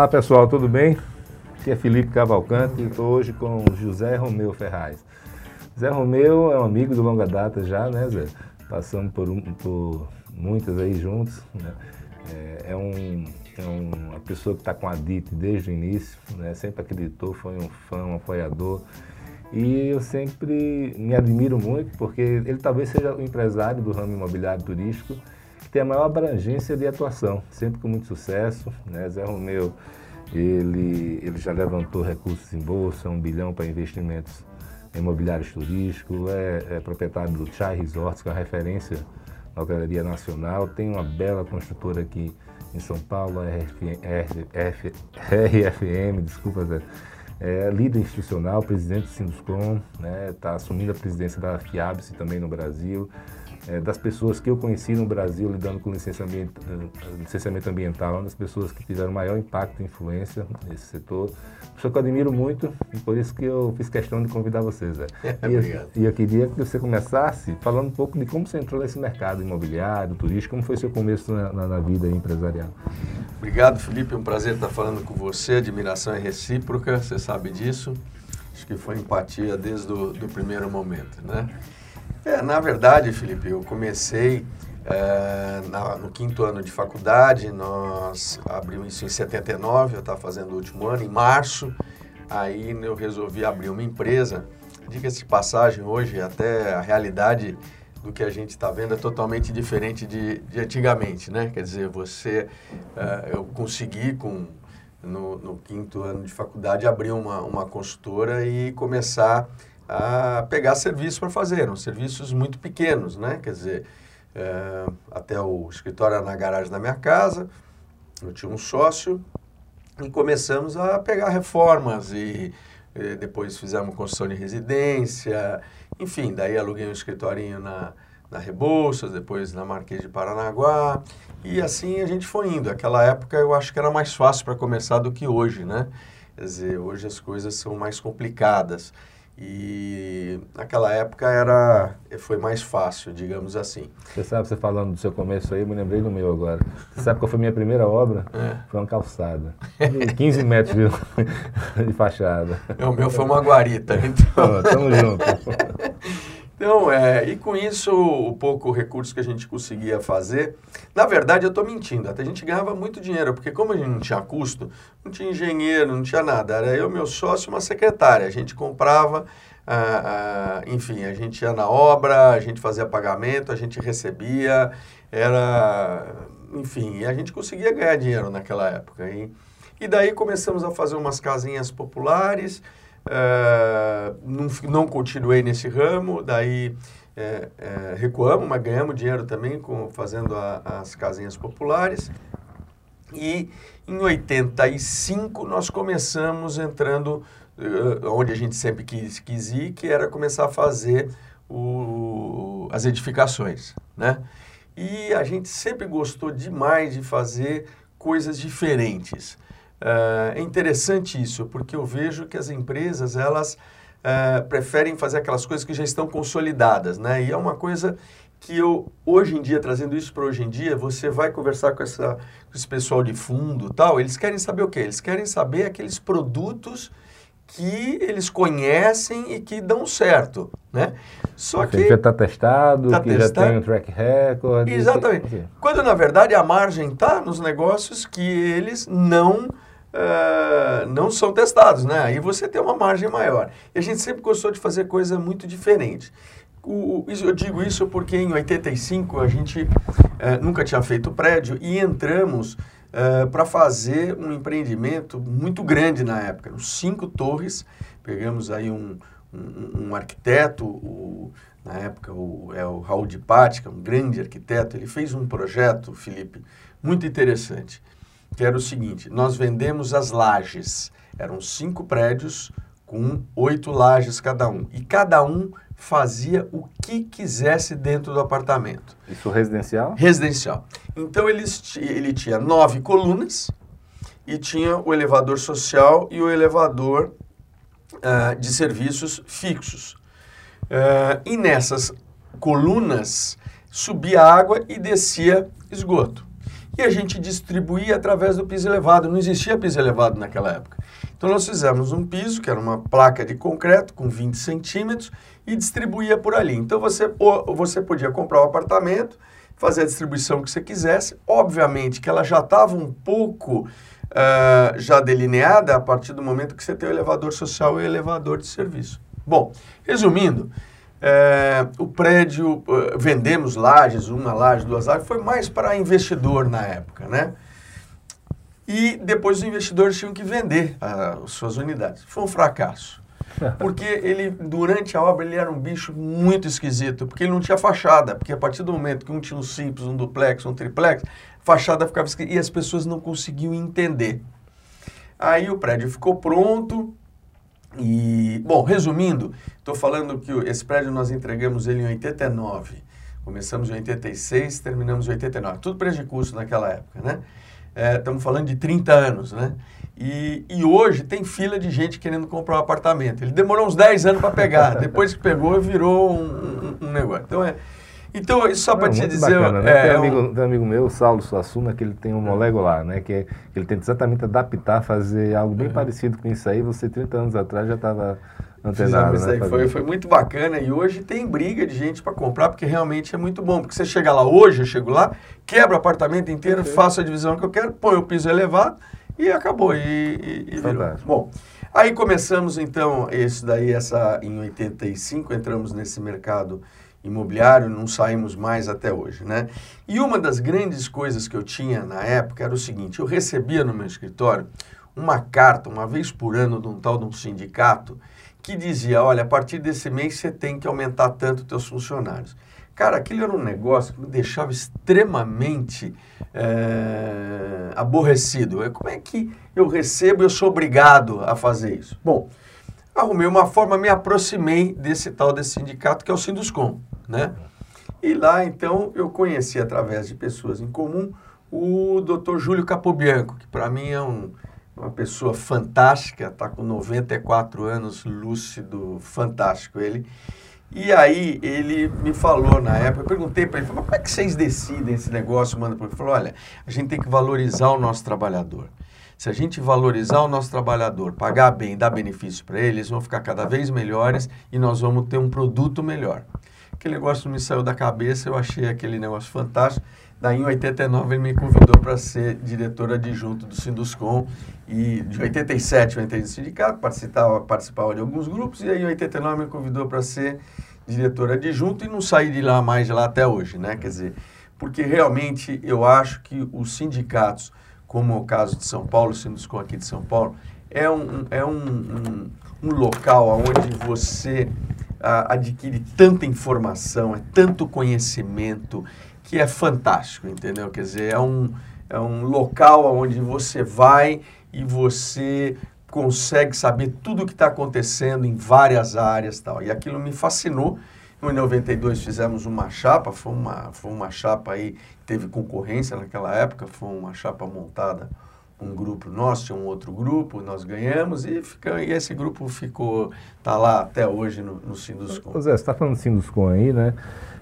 Olá pessoal, tudo bem? Aqui é Felipe Cavalcante e estou hoje com José Romeu Ferraz. Zé Romeu é um amigo de longa data já, né Zé? Passamos por, um, por muitas aí juntos. Né? É, é, um, é uma pessoa que está com a DIT desde o início, né? sempre acreditou, foi um fã, um apoiador. E eu sempre me admiro muito, porque ele talvez seja o empresário do ramo imobiliário turístico tem a maior abrangência de atuação, sempre com muito sucesso. Né? Zé Romeu ele, ele já levantou recursos em bolsa, um bilhão para investimentos imobiliários turísticos, é, é proprietário do Chai Resorts, que é uma referência na hotelaria nacional, tem uma bela construtora aqui em São Paulo, RFM, desculpa, Zé, é líder institucional, presidente do Sinduscom, está né, tá assumindo a presidência da FIABS também no Brasil, é, das pessoas que eu conheci no Brasil lidando com licenciamento, eh, licenciamento ambiental, uma das pessoas que tiveram maior impacto e influência nesse setor. Pessoa que eu admiro muito e por isso que eu fiz questão de convidar você, Zé. e, eu, e eu queria que você começasse falando um pouco de como você entrou nesse mercado imobiliário, turístico, como foi seu começo na, na, na vida empresarial. Obrigado, Felipe. É um prazer estar falando com você. Admiração é recíproca, você sabe disso. Acho que foi empatia desde o do primeiro momento, né? É, na verdade, Felipe, eu comecei é, na, no quinto ano de faculdade, nós abrimos isso em 79, eu estava fazendo o último ano, em março, aí eu resolvi abrir uma empresa. Diga-se de passagem, hoje até a realidade do que a gente está vendo é totalmente diferente de, de, antigamente, né? Quer dizer, você, uh, eu consegui com no, no, quinto ano de faculdade abrir uma, uma consultora e começar a pegar serviços para fazer, eram serviços muito pequenos, né? Quer dizer, é, até o escritório era na garagem da minha casa, eu tinha um sócio e começamos a pegar reformas e, e depois fizemos construção de residência, enfim, daí aluguei um escritorinho na, na Rebouças, depois na Marquês de Paranaguá, e assim a gente foi indo. Aquela época eu acho que era mais fácil para começar do que hoje, né? Quer dizer, hoje as coisas são mais complicadas. E naquela época era foi mais fácil, digamos assim. Você sabe, você falando do seu começo aí, me lembrei do meu agora. Você sabe qual foi a minha primeira obra? É. Foi uma calçada. 15 metros de, de fachada. É, o meu foi uma guarita, então. tamo junto. Então, é, e com isso, o pouco recurso que a gente conseguia fazer, na verdade eu estou mentindo, até a gente ganhava muito dinheiro, porque como a gente não tinha custo, não tinha engenheiro, não tinha nada, era eu, meu sócio uma secretária, a gente comprava, ah, ah, enfim, a gente ia na obra, a gente fazia pagamento, a gente recebia, era, enfim, a gente conseguia ganhar dinheiro naquela época. E, e daí começamos a fazer umas casinhas populares, Uh, não, não, continuei nesse ramo, daí é, é, recuamos, mas ganhamos dinheiro também com, fazendo a, as casinhas populares. E em 85 nós começamos entrando uh, onde a gente sempre quis, quis ir, que era começar a fazer o, as edificações, né? E a gente sempre gostou demais de fazer coisas diferentes. Uh, é interessante isso, porque eu vejo que as empresas, elas uh, preferem fazer aquelas coisas que já estão consolidadas, né? E é uma coisa que eu, hoje em dia, trazendo isso para hoje em dia, você vai conversar com, essa, com esse pessoal de fundo tal, eles querem saber o quê? Eles querem saber aqueles produtos que eles conhecem e que dão certo, né? Só que já está testado, tá que testado. já tem um track record. Exatamente. Quando na verdade a margem está nos negócios que eles não não são testados, né? Aí você tem uma margem maior. E a gente sempre gostou de fazer coisa muito diferente. O, eu digo isso porque em 85 a gente nunca tinha feito prédio e entramos para fazer um empreendimento muito grande na época, cinco torres. Pegamos aí um, um, um arquiteto, o, na época o, é o Raul de Pática, um grande arquiteto, ele fez um projeto, Felipe, muito interessante, que era o seguinte, nós vendemos as lajes, eram cinco prédios com oito lajes cada um, e cada um fazia o que quisesse dentro do apartamento. Isso residencial? Residencial. Então eles, ele tinha nove colunas e tinha o elevador social e o elevador uh, de serviços fixos. Uh, e nessas colunas subia água e descia esgoto. E a gente distribuía através do piso elevado. Não existia piso elevado naquela época. Então nós fizemos um piso, que era uma placa de concreto com 20 centímetros, e distribuía por ali. Então você, você podia comprar o um apartamento, fazer a distribuição que você quisesse. Obviamente que ela já estava um pouco uh, já delineada a partir do momento que você tem o elevador social e o elevador de serviço. Bom, resumindo, é, o prédio, uh, vendemos lajes, uma laje, duas lajes, foi mais para investidor na época, né? E depois os investidores tinham que vender uh, as suas unidades. Foi um fracasso. Porque ele, durante a obra, ele era um bicho muito esquisito, porque ele não tinha fachada, porque a partir do momento que um tinha um simples, um duplex, um triplex, fachada ficava escrita e as pessoas não conseguiam entender. Aí o prédio ficou pronto e, bom, resumindo, estou falando que esse prédio nós entregamos ele em 89. Começamos em 86, terminamos em 89. Tudo curso naquela época, né? Estamos é, falando de 30 anos, né? E, e, hoje tem fila de gente querendo comprar um apartamento. Ele demorou uns 10 anos para pegar. Depois que pegou, virou um, um, um negócio. Então, é, então, isso só para te dizer. Bacana, né? é, tem, um amigo, tem um amigo meu, Saulo Suassuna, que ele tem um molego lá, né? Que, é, que ele tenta exatamente adaptar, fazer algo bem uhum. parecido com isso aí. Você, 30 anos atrás, já estava antenado. Né, foi, foi muito bacana. E hoje tem briga de gente para comprar, porque realmente é muito bom. Porque você chega lá hoje, eu chego lá, quebra o apartamento inteiro, faço a divisão que eu quero, põe o piso elevado e acabou. E, e, e virou. Bom. Aí começamos então, esse daí, essa em 85, entramos nesse mercado imobiliário, não saímos mais até hoje, né? E uma das grandes coisas que eu tinha na época era o seguinte, eu recebia no meu escritório uma carta, uma vez por ano, de um tal de um sindicato, que dizia, olha, a partir desse mês você tem que aumentar tanto os teus funcionários. Cara, aquilo era um negócio que me deixava extremamente é, aborrecido. Como é que eu recebo e eu sou obrigado a fazer isso? Bom, arrumei uma forma, me aproximei desse tal desse sindicato que é o Sinduscom né? E lá, então, eu conheci, através de pessoas em comum, o Dr. Júlio Capobianco, que para mim é um, uma pessoa fantástica, está com 94 anos, lúcido, fantástico ele. E aí ele me falou na época, eu perguntei para ele, como é que vocês decidem esse negócio, mano? Ele falou, olha, a gente tem que valorizar o nosso trabalhador. Se a gente valorizar o nosso trabalhador, pagar bem, dar benefício para eles, vão ficar cada vez melhores e nós vamos ter um produto melhor aquele negócio me saiu da cabeça, eu achei aquele negócio fantástico. Daí, em 89, ele me convidou para ser diretor adjunto do Sinduscom. E de 87 eu entrei no sindicato, participava, participava de alguns grupos. E aí, em 89, me convidou para ser diretor adjunto e não saí de lá mais de lá até hoje, né? Quer dizer, porque realmente eu acho que os sindicatos, como é o caso de São Paulo, o Sinduscom aqui de São Paulo, é um, é um, um, um local onde você adquire tanta informação, é tanto conhecimento que é fantástico, entendeu? Quer dizer, é um, é um local onde você vai e você consegue saber tudo o que está acontecendo em várias áreas tal. E aquilo me fascinou. Em 92 fizemos uma chapa, foi uma, foi uma chapa aí, teve concorrência naquela época, foi uma chapa montada um grupo nosso, tinha um outro grupo, nós ganhamos e, fica, e esse grupo ficou, está lá até hoje no, no Sinduscom. Zé, você está falando do Sinduscom aí, né?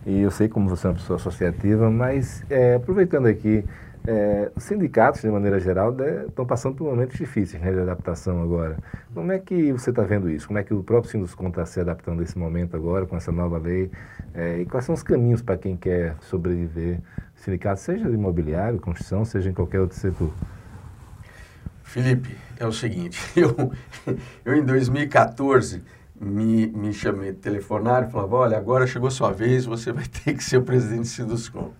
E eu sei como você é uma pessoa associativa, mas é, aproveitando aqui, é, os sindicatos, de maneira geral, estão passando por momentos difíceis né, de adaptação agora. Como é que você está vendo isso? Como é que o próprio Sinduscom está se adaptando a esse momento agora, com essa nova lei? É, e quais são os caminhos para quem quer sobreviver? Sindicato, seja imobiliário, construção, seja em qualquer outro setor. Felipe, é o seguinte, eu, eu em 2014 me, me chamei, telefonaram e falavam, olha, agora chegou sua vez, você vai ter que ser o presidente do Siduscom.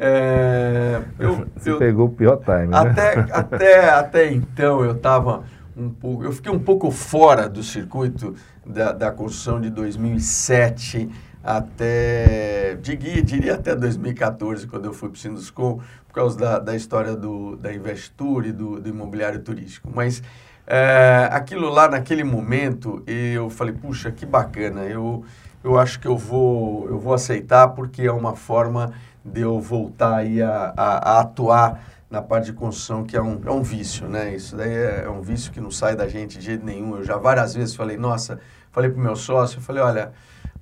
É, eu, você eu, pegou o pior time, até, né? até, até então eu estava um pouco, eu fiquei um pouco fora do circuito da, da construção de 2007 até, diria, diria até 2014, quando eu fui para o Sinduscom, por causa da, da história do, da Investur e do, do imobiliário turístico. Mas é, aquilo lá, naquele momento, eu falei, puxa, que bacana, eu, eu acho que eu vou, eu vou aceitar porque é uma forma de eu voltar aí a, a, a atuar na parte de construção, que é um, é um vício, né? Isso daí é, é um vício que não sai da gente de jeito nenhum. Eu já várias vezes falei, nossa, falei pro meu sócio, eu falei, olha,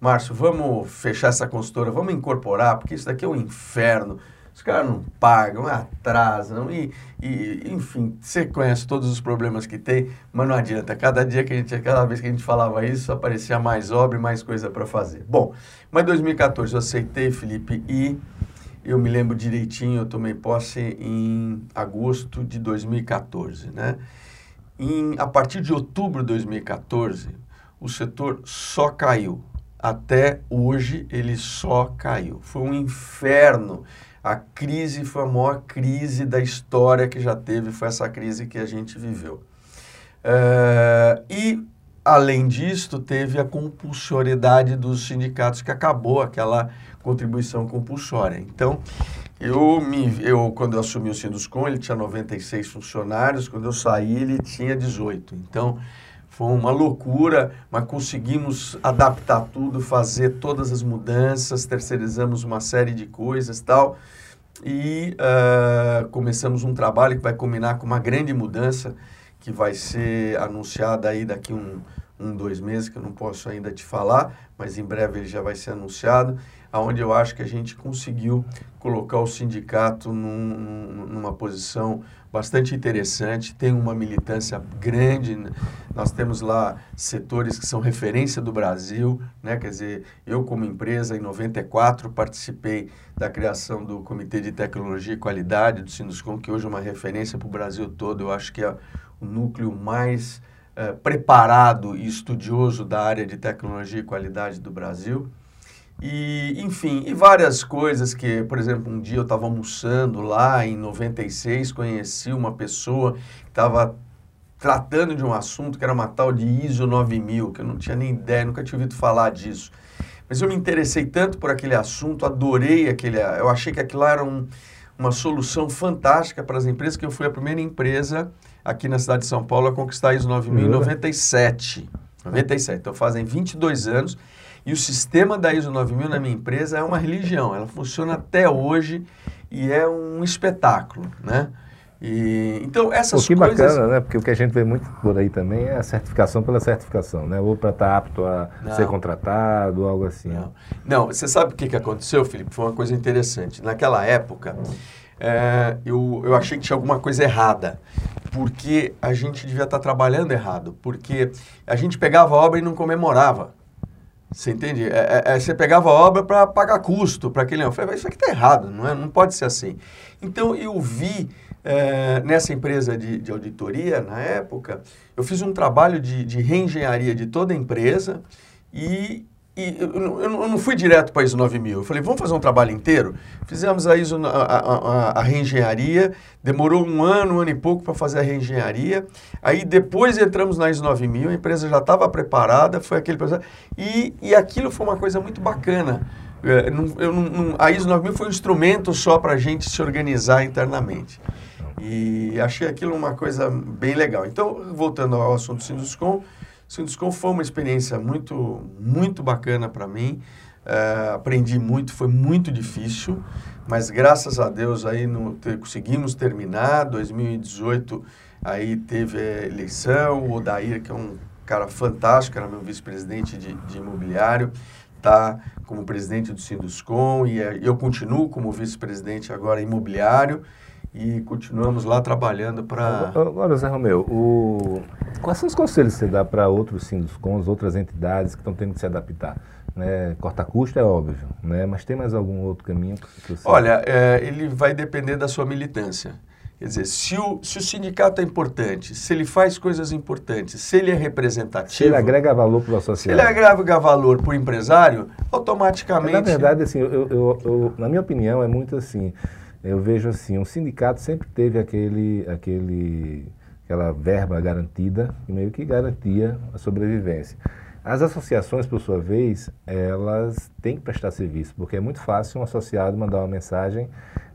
Márcio, vamos fechar essa consultora, vamos incorporar, porque isso daqui é um inferno. Os caras não pagam, atrasam e, e, enfim, você conhece todos os problemas que tem, mas não adianta. Cada dia que a gente, cada vez que a gente falava isso, aparecia mais obra e mais coisa para fazer. Bom, mas em 2014 eu aceitei, Felipe, e eu me lembro direitinho, eu tomei posse em agosto de 2014, né? Em, a partir de outubro de 2014, o setor só caiu. Até hoje ele só caiu. Foi um inferno. A crise foi a maior crise da história que já teve, foi essa crise que a gente viveu. Uh, e, além disso, teve a compulsoriedade dos sindicatos, que acabou aquela contribuição compulsória. Então, eu, me, eu quando eu assumi o Sinduscom, ele tinha 96 funcionários, quando eu saí, ele tinha 18. Então, foi uma loucura, mas conseguimos adaptar tudo, fazer todas as mudanças, terceirizamos uma série de coisas tal. E uh, começamos um trabalho que vai combinar com uma grande mudança que vai ser anunciada aí daqui um, um, dois meses, que eu não posso ainda te falar, mas em breve ele já vai ser anunciado aonde eu acho que a gente conseguiu colocar o sindicato num, numa posição bastante interessante, tem uma militância grande, nós temos lá setores que são referência do Brasil, né? quer dizer, eu como empresa em 94 participei da criação do Comitê de Tecnologia e Qualidade do Sinduscom, que hoje é uma referência para o Brasil todo, eu acho que é o núcleo mais eh, preparado e estudioso da área de tecnologia e qualidade do Brasil. E, enfim, e várias coisas que, por exemplo, um dia eu estava almoçando lá em 96, conheci uma pessoa que estava tratando de um assunto que era uma tal de ISO 9000, que eu não tinha nem ideia, nunca tinha ouvido falar disso. Mas eu me interessei tanto por aquele assunto, adorei aquele. Eu achei que aquilo era um, uma solução fantástica para as empresas, que eu fui a primeira empresa aqui na cidade de São Paulo a conquistar a ISO 9000 em 97. 97. Então fazem 22 anos. E o sistema da ISO 9000 na minha empresa é uma religião, ela funciona até hoje e é um espetáculo, né? E, então, essas Pô, que coisas... bacana, né? Porque o que a gente vê muito por aí também é a certificação pela certificação, né? Ou para estar tá apto a Não. ser contratado, algo assim. Não. Não, você sabe o que, que aconteceu, Felipe? Foi uma coisa interessante. Naquela época, é, eu, eu achei que tinha alguma coisa errada, porque a gente devia estar tá trabalhando errado, porque a gente pegava a obra e não comemorava. Você entende? É, é, é, você pegava a obra para pagar custo para aquele. Eu falei, isso aqui está errado, não, é? não pode ser assim. Então eu vi é, nessa empresa de, de, auditoria, na época, eu fiz um trabalho de, de reengenharia de toda a empresa e e eu, eu, eu, não fui direto para a ISO 9000. Eu falei, vamos fazer um trabalho inteiro? Fizemos a ISO, a, a, a, reengenharia, demorou um ano, um ano e pouco para fazer a reengenharia. Aí depois entramos na ISO 9000, a empresa já estava preparada, foi aquele processo. E, e aquilo foi uma coisa muito bacana. É, eu, não, a ISO 9000 foi um instrumento só para a gente se organizar internamente. E achei aquilo uma coisa bem legal. Então, voltando ao assunto Sinduscom, Sinduscom foi uma experiência muito, muito bacana para mim. Uh, aprendi muito, foi muito difícil, mas graças a Deus aí no, te, conseguimos terminar. 2018 aí teve a eleição, o Odair, que é um cara fantástico, era meu vice-presidente de, de imobiliário, tá como presidente do Sinduscom e uh, eu continuo como vice-presidente agora imobiliário e continuamos lá trabalhando para... Agora, Zé Romeu, o... quais são os conselhos que você dá para outros sinduscons, outras entidades que estão tendo que se adaptar? Né? Cortar custo é óbvio, né? mas tem mais algum outro caminho que você... Olha, é, ele vai depender da sua militância. Quer dizer, se o, se o sindicato é importante, se ele faz coisas importantes, se ele é representativo... Se ele agrega valor para o associado. Se ele agrega valor para o empresário, automaticamente... Na verdade, assim, eu, eu, eu, na minha opinião, é muito assim eu vejo assim, um sindicato sempre teve aquele, aquele aquela verba garantida, que meio que garantia a sobrevivência. As associações, por sua vez, elas têm que prestar serviço, porque é muito fácil um associado mandar uma mensagem,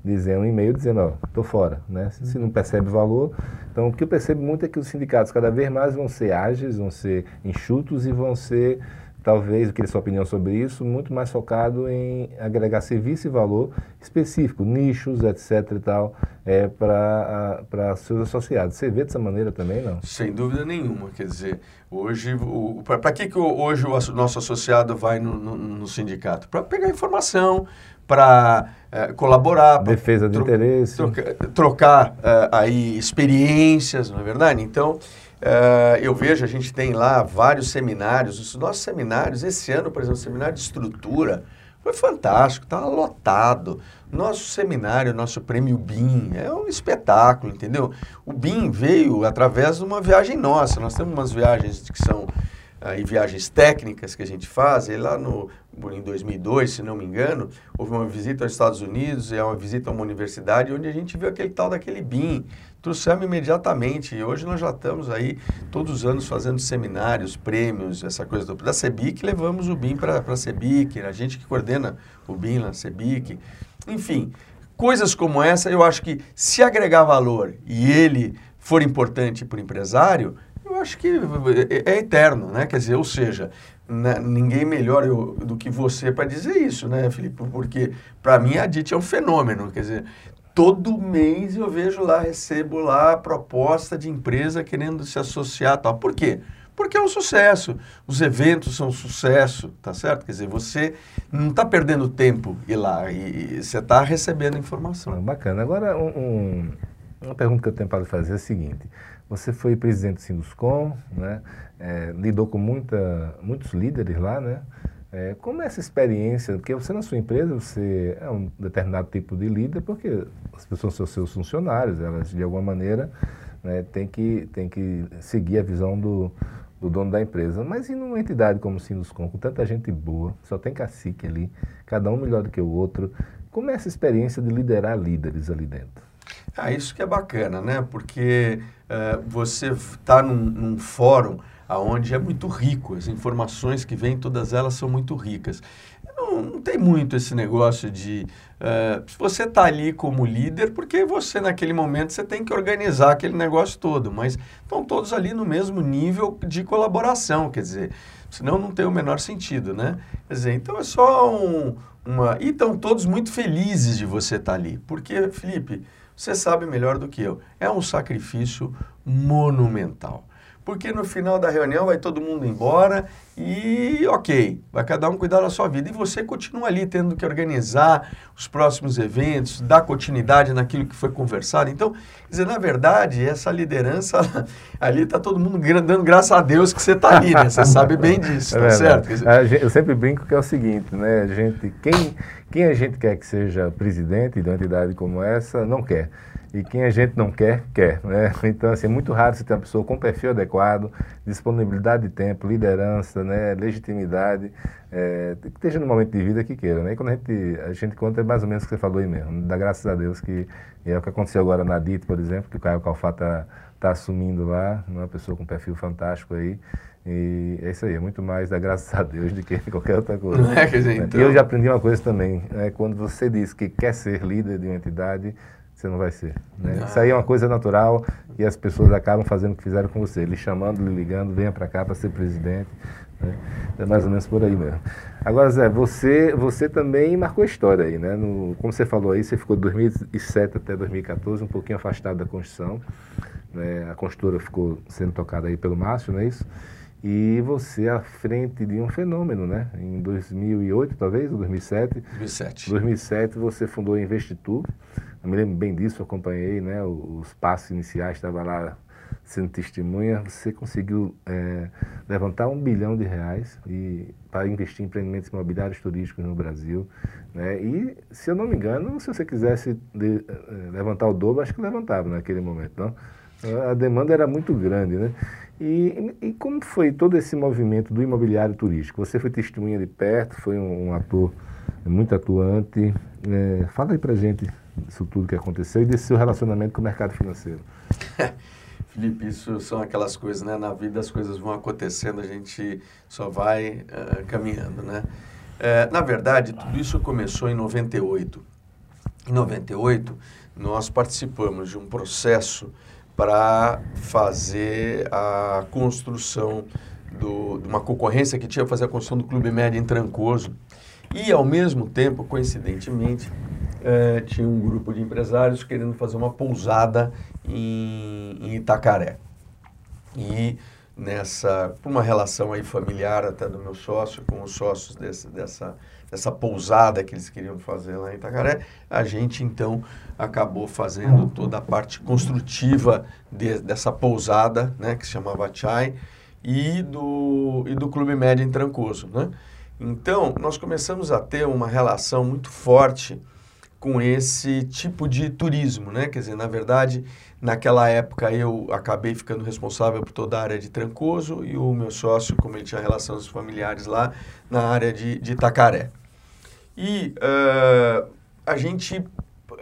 dizer um e-mail dizendo, ó, estou fora, né? Se não percebe valor. Então, o que eu percebo muito é que os sindicatos cada vez mais vão ser ágeis, vão ser enxutos e vão ser talvez, eu queria sua opinião sobre isso, muito mais focado em agregar serviço e valor específico, nichos, etc e tal, é, para seus associados. Você vê dessa maneira também, não? Sem dúvida nenhuma. Quer dizer, hoje, para que, que hoje o nosso associado vai no, no, no sindicato? Para pegar informação, para é, colaborar. Defesa de tro interesse. Trocar, trocar é, aí experiências, não é verdade? Então, Uh, eu vejo, a gente tem lá vários seminários. Os nossos seminários, esse ano, por exemplo, o seminário de estrutura, foi fantástico, estava lotado. Nosso seminário, nosso prêmio BIM, é um espetáculo, entendeu? O BIM veio através de uma viagem nossa. Nós temos umas viagens que são aí, viagens técnicas que a gente faz. E lá no, em 2002, se não me engano, houve uma visita aos Estados Unidos, é uma visita a uma universidade, onde a gente viu aquele tal daquele BIM trouxemos imediatamente. E hoje nós já estamos aí todos os anos fazendo seminários, prêmios, essa coisa do, da CEBIC, levamos o BIM para a CEBIC, a gente que coordena o BIM na CEBIC. Enfim, coisas como essa, eu acho que se agregar valor e ele for importante para o empresário, eu acho que é, é eterno, né? Quer dizer, ou seja, né, ninguém melhor eu, do que você para dizer isso, né, Felipe? Porque para mim a DIT é um fenômeno, quer dizer, todo mês eu vejo lá, recebo lá proposta de empresa querendo se associar tal. Por quê? Porque é um sucesso. Os eventos são um sucesso, tá certo? Quer dizer, você não está perdendo tempo ir lá e você está recebendo informação. Bacana. Agora, um, um, uma pergunta que eu tenho para fazer é a seguinte. Você foi presidente do Sinduscom, né? É, lidou com muita, muitos líderes lá, né? É, como é essa experiência? Porque você na sua empresa, você é um determinado tipo de líder, porque as pessoas são seus funcionários, elas de alguma maneira né, têm, que, têm que seguir a visão do, do dono da empresa. Mas e numa entidade como o Sinuscom, com tanta gente boa, só tem cacique ali, cada um melhor do que o outro, como é essa experiência de liderar líderes ali dentro? Ah, isso que é bacana, né? Porque uh, você está num, num fórum aonde é muito rico, as informações que vêm, todas elas são muito ricas. Não, não tem muito esse negócio de uh, você está ali como líder, porque você naquele momento você tem que organizar aquele negócio todo, mas estão todos ali no mesmo nível de colaboração, quer dizer, senão não tem o menor sentido, né? Quer dizer, então é só um, uma... E estão todos muito felizes de você estar tá ali, porque, Felipe, você sabe melhor do que eu, é um sacrifício monumental porque no final da reunião vai todo mundo embora e ok, vai cada um cuidar da sua vida. E você continua ali tendo que organizar os próximos eventos, dar continuidade naquilo que foi conversado. Então, dizer, na verdade, essa liderança ali está todo mundo dando graças a Deus que você está ali, né? Você sabe bem disso, é tá certo? Dizer, eu sempre brinco que é o seguinte, né? A gente, quem, quem a gente quer que seja presidente de uma entidade como essa, não quer. E quem a gente não quer, quer. Né? Então, assim, é muito raro você ter uma pessoa com perfil adequado, disponibilidade de tempo, liderança, né? legitimidade, é, que esteja no momento de vida que queira. Né? E quando a gente, a gente conta, é mais ou menos o que você falou aí mesmo. Dá graças a Deus que é o que aconteceu agora na DIT, por exemplo, que o Caio Calfá está tá assumindo lá, uma pessoa com perfil fantástico aí. E é isso aí, é muito mais da graças a Deus do que qualquer outra coisa. É, quer dizer, então... E eu já aprendi uma coisa também, é, quando você diz que quer ser líder de uma entidade, você não vai ser. Né? Isso aí é uma coisa natural e as pessoas acabam fazendo o que fizeram com você, lhe chamando, lhe ligando, venha para cá para ser presidente. Né? É mais ou menos por aí mesmo. Agora, Zé, você, você também marcou história aí, né? No, como você falou aí, você ficou de 2007 até 2014 um pouquinho afastado da construção. Né? A construtora ficou sendo tocada aí pelo Márcio, não é isso? E você à frente de um fenômeno, né? Em 2008, talvez, ou 2007? 2007. 2007 você fundou a Investitur. Eu me lembro bem disso, acompanhei, né? Os passos iniciais, estava lá sendo testemunha. Você conseguiu é, levantar um bilhão de reais e, para investir em empreendimentos imobiliários turísticos no Brasil. Né? E, se eu não me engano, se você quisesse de, uh, levantar o dobro, acho que levantava naquele momento, não? A demanda era muito grande, né? E, e, como foi todo esse movimento do imobiliário turístico? Você foi testemunha de perto, foi um, um ator muito atuante. É, fala aí pra gente isso tudo que aconteceu e desse seu relacionamento com o mercado financeiro. Felipe, isso são aquelas coisas, né? Na vida as coisas vão acontecendo, a gente só vai uh, caminhando, né? Uh, na verdade, tudo isso começou em 98. Em 98, nós participamos de um processo para fazer a construção do, de uma concorrência que tinha fazer a construção do Clube Médio em Trancoso. E, ao mesmo tempo, coincidentemente, eh, tinha um grupo de empresários querendo fazer uma pousada em, em Itacaré. E nessa, por uma relação aí familiar até do meu sócio, com os sócios desse, dessa, dessa pousada que eles queriam fazer lá em Itacaré, a gente então acabou fazendo toda a parte construtiva de, dessa pousada, né, que se chamava Chai, e do, e do Clube Médio em Trancoso, né? Então, nós começamos a ter uma relação muito forte com esse tipo de turismo, né? Quer dizer, na verdade, naquela época eu acabei ficando responsável por toda a área de Trancoso e o meu sócio, como ele tinha relações familiares lá, na área de, de Itacaré. E uh, a gente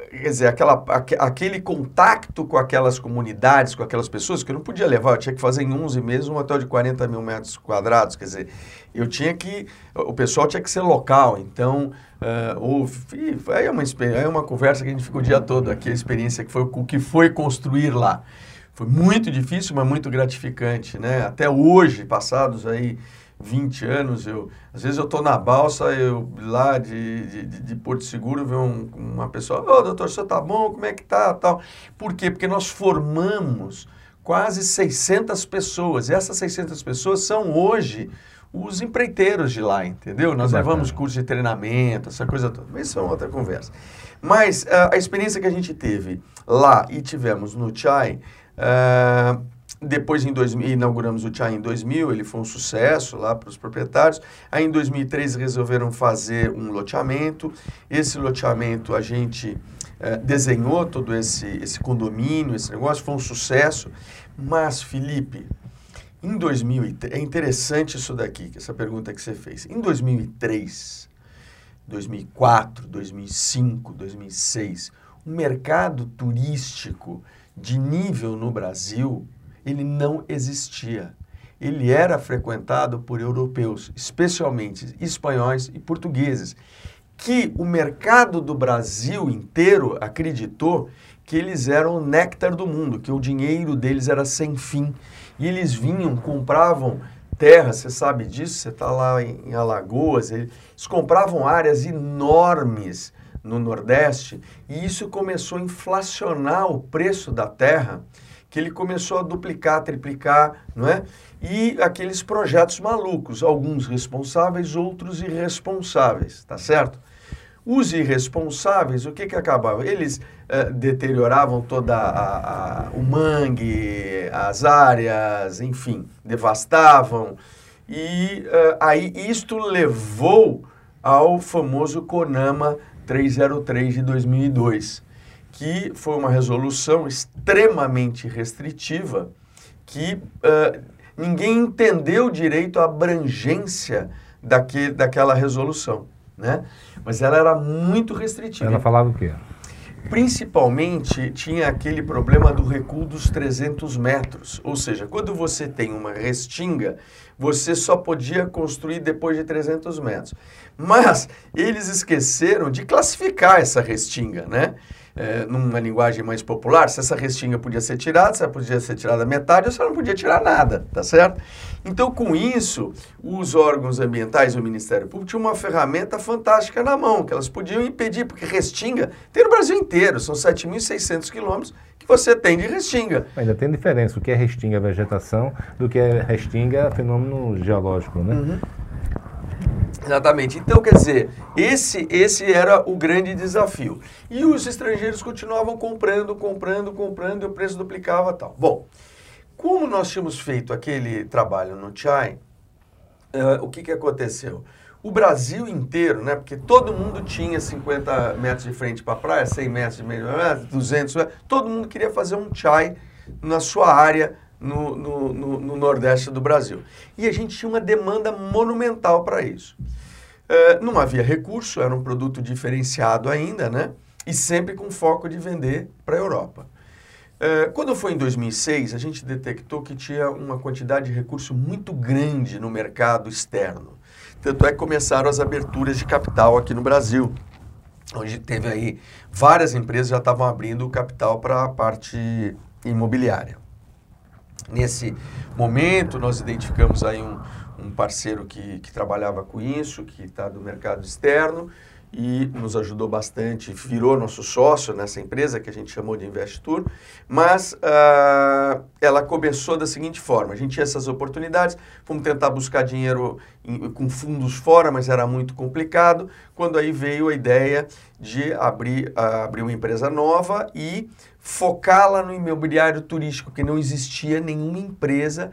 quer dizer, aquela, aquele contato com aquelas comunidades, com aquelas pessoas, que eu não podia levar, eu tinha que fazer em 11 meses um hotel de 40 mil metros quadrados, quer dizer, eu tinha que, o pessoal tinha que ser local, então, uh, houve, aí é uma, é uma conversa que a gente fica o dia todo aqui, a experiência que foi, o que foi construir lá. Foi muito difícil, mas muito gratificante, né? Até hoje, passados aí 20 anos, eu, às vezes eu estou na balsa, eu lá de, de, de Porto Seguro, vejo um, uma pessoa, ô oh, doutor, o senhor tá bom? Como é que tá? Tal. Por quê? Porque nós formamos quase 600 pessoas, e essas 600 pessoas são hoje os empreiteiros de lá, entendeu? Nós levamos curso de treinamento, essa coisa toda. Mas isso é uma outra conversa. Mas uh, a experiência que a gente teve lá e tivemos no Chai, uh, depois, em 2000, inauguramos o Chai em 2000, ele foi um sucesso lá para os proprietários. Aí, em 2003, resolveram fazer um loteamento. Esse loteamento a gente eh, desenhou todo esse, esse condomínio, esse negócio, foi um sucesso. Mas, Felipe, em 2003, é interessante isso daqui, essa pergunta que você fez. Em 2003, 2004, 2005, 2006, o mercado turístico de nível no Brasil ele não existia. Ele era frequentado por europeus, especialmente espanhóis e portugueses, que o mercado do Brasil inteiro acreditou que eles eram o néctar do mundo, que o dinheiro deles era sem fim. E eles vinham, compravam terra, você sabe disso, você está lá em Alagoas, eles compravam áreas enormes no Nordeste e isso começou a inflacionar o preço da terra que ele começou a duplicar, triplicar, não é? E aqueles projetos malucos, alguns responsáveis, outros irresponsáveis, tá certo? Os irresponsáveis, o que que acabava? Eles uh, deterioravam toda a, a, o mangue, as áreas, enfim, devastavam. E uh, aí isto levou ao famoso CONAMA 303 de 2002 que foi uma resolução extremamente restritiva, que uh, ninguém entendeu direito a abrangência daquele, daquela resolução, né? Mas ela era muito restritiva. Ela falava o quê? Principalmente tinha aquele problema do recuo dos 300 metros, ou seja, quando você tem uma restinga, você só podia construir depois de 300 metros. Mas eles esqueceram de classificar essa restinga, né? É, numa linguagem mais popular, se essa restinga podia ser tirada, se ela podia ser tirada metade, ou se ela não podia tirar nada, tá certo? Então, com isso, os órgãos ambientais e o Ministério Público tinham uma ferramenta fantástica na mão, que elas podiam impedir, porque restinga tem no Brasil inteiro, são 7.600 quilômetros que você tem de restinga. Ainda tem diferença, o que é restinga vegetação do que é restinga fenômeno geológico, né? Uhum. Exatamente. Então, quer dizer, esse, esse era o grande desafio. E os estrangeiros continuavam comprando, comprando, comprando e o preço duplicava tal. Bom, como nós tínhamos feito aquele trabalho no Chai, uh, o que, que aconteceu? O Brasil inteiro, né? Porque todo mundo tinha 50 metros de frente para a praia, 100 metros de meio, 200, todo mundo queria fazer um chai na sua área no, no, no, no Nordeste do Brasil. E a gente tinha uma demanda monumental para isso. Uh, não havia recurso, era um produto diferenciado ainda, né? E sempre com foco de vender para a Europa. Uh, quando foi em 2006, a gente detectou que tinha uma quantidade de recurso muito grande no mercado externo. Tanto é que começaram as aberturas de capital aqui no Brasil, onde teve aí várias empresas já estavam abrindo capital para a parte imobiliária. Nesse momento, nós identificamos aí um, um parceiro que, que trabalhava com isso, que está do mercado externo, e nos ajudou bastante, virou nosso sócio nessa empresa que a gente chamou de Investur, mas uh, ela começou da seguinte forma, a gente tinha essas oportunidades, fomos tentar buscar dinheiro em, com fundos fora, mas era muito complicado, quando aí veio a ideia de abrir, uh, abrir uma empresa nova e focá-la no imobiliário turístico, que não existia nenhuma empresa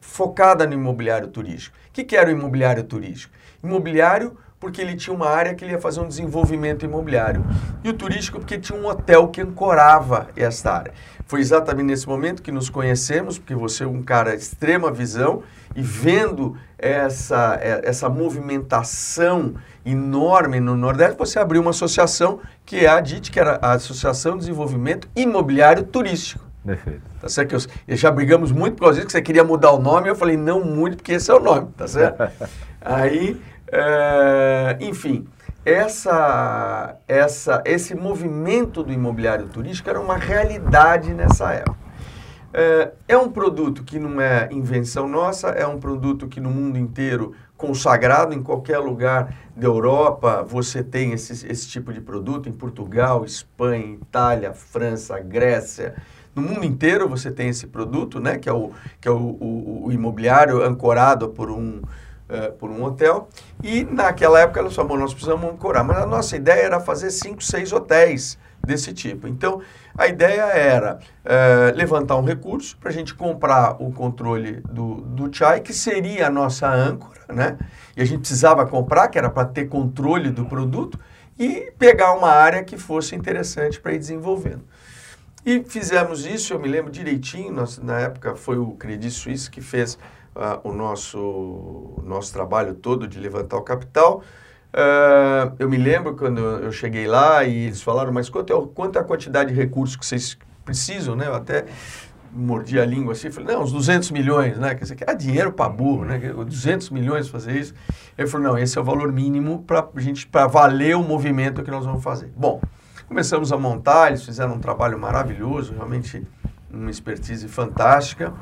focada no imobiliário turístico. O que, que era o imobiliário turístico? Imobiliário porque ele tinha uma área que ele ia fazer um desenvolvimento imobiliário. E o turístico porque tinha um hotel que ancorava esta área. Foi exatamente nesse momento que nos conhecemos, porque você é um cara de extrema visão e vendo essa, é, essa movimentação enorme no Nordeste, você abriu uma associação que é a DIT, que era a Associação de Desenvolvimento Imobiliário Turístico. Perfeito. Tá certo? Que eu, já brigamos muito por causa disso, que você queria mudar o nome, eu falei, não muito, porque esse é o nome, tá certo? Aí é, enfim, essa, essa, esse movimento do imobiliário turístico era uma realidade nessa época. É, é, um produto que não é invenção nossa, é um produto que no mundo inteiro, consagrado em qualquer lugar da Europa, você tem esse, esse tipo de produto, em Portugal, Espanha, Itália, França, Grécia. No mundo inteiro você tem esse produto, né, que é o, que é o, o, o imobiliário ancorado por um, uh, por um hotel. E naquela época ela falou, nós precisamos ancorar. Mas a nossa ideia era fazer cinco, seis hotéis desse tipo. Então, a ideia era uh, levantar um recurso para a gente comprar o controle do, do Chai, que seria a nossa âncora, né? E a gente precisava comprar, que era para ter controle do produto, e pegar uma área que fosse interessante para ir desenvolvendo. E fizemos isso, eu me lembro direitinho, nós, na época foi o Credit Suisse que fez o nosso, nosso trabalho todo de levantar o capital. Uh, eu me lembro quando eu cheguei lá e eles falaram, mas quanto é, quanto é a quantidade de recursos que vocês precisam, né? Eu até mordi a língua assim, falei, não, uns 200 milhões, né? Quer dizer, que era dinheiro para burro, né? 200 milhões fazer isso. Ele falou, não, esse é o valor mínimo para gente, para valer o movimento que nós vamos fazer. Bom, começamos a montar, eles fizeram um trabalho maravilhoso, realmente uma expertise fantástica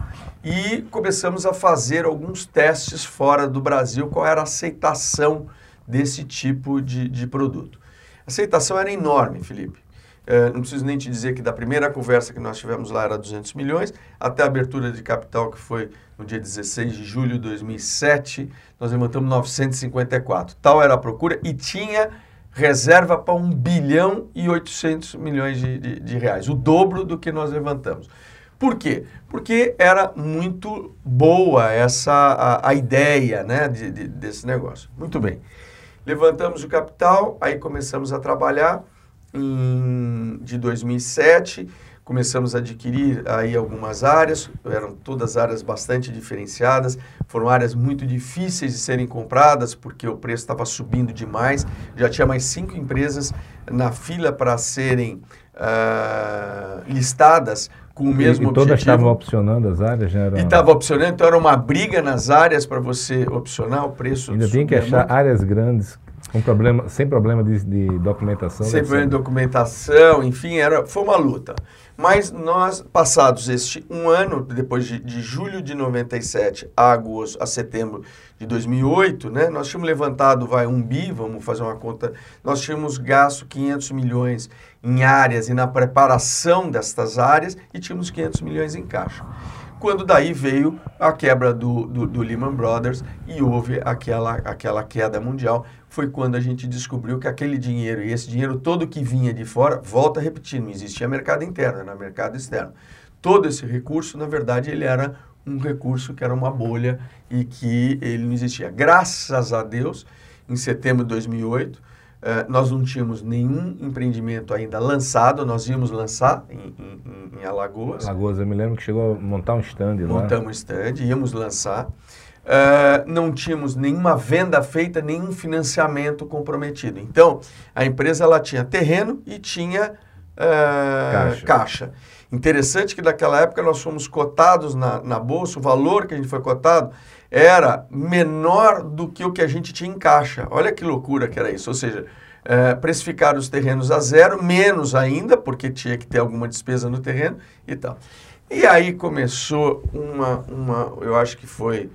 e começamos a fazer alguns testes fora do Brasil, qual era a aceitação desse tipo de, de produto. A aceitação era enorme, Felipe. É, não preciso nem te dizer que da primeira conversa que nós tivemos lá era 200 milhões, até a abertura de capital, que foi no dia 16 de julho de 2007, nós levantamos 954. Tal era a procura e tinha reserva para 1 bilhão e 800 milhões de, de, de, reais, o dobro do que nós levantamos. Por quê? Porque era muito boa essa a, a ideia né, de, de, desse negócio. Muito bem. Levantamos o capital, aí começamos a trabalhar em, de 2007 começamos a adquirir aí algumas áreas, eram todas áreas bastante diferenciadas, foram áreas muito difíceis de serem compradas porque o preço estava subindo demais, já tinha mais cinco empresas na fila para serem uh, listadas com o mesmo e, e objetivo. todas estavam opcionando as áreas? Já era... E estava opcionando, então era uma briga nas áreas para você opcionar o preço. Ainda tem que achar áreas grandes com problema, sem problema de, de documentação. Sem problema de documentação, enfim, era, foi uma luta. Mas nós, passados este um ano, depois de, de julho de 97 a agosto, a setembro de 2008, né, nós tínhamos levantado, vai, um bi, vamos fazer uma conta, nós tínhamos gasto 500 milhões em áreas e na preparação destas áreas e tínhamos 500 milhões em caixa. Quando daí veio a quebra do, do, do Lehman Brothers e houve aquela, aquela queda mundial, foi quando a gente descobriu que aquele dinheiro e esse dinheiro todo que vinha de fora, volta a repetir, não existia mercado interno, era mercado externo. Todo esse recurso, na verdade, ele era um recurso que era uma bolha e que ele não existia. Graças a Deus, em setembro de 2008, eh, nós não tínhamos nenhum empreendimento ainda lançado, nós íamos lançar em, em, em Alagoas. Alagoas, eu me lembro que chegou a montar um stand lá. Montamos um stand, íamos lançar. Uh, não tínhamos nenhuma venda feita, nenhum financiamento comprometido. Então, a empresa ela tinha terreno e tinha uh, caixa. caixa. Interessante que naquela época nós fomos cotados na, na bolsa, o valor que a gente foi cotado era menor do que o que a gente tinha em caixa. Olha que loucura que era isso. Ou seja, é, precificar os terrenos a zero, menos ainda, porque tinha que ter alguma despesa no terreno e tal. E aí começou uma, uma eu acho que foi,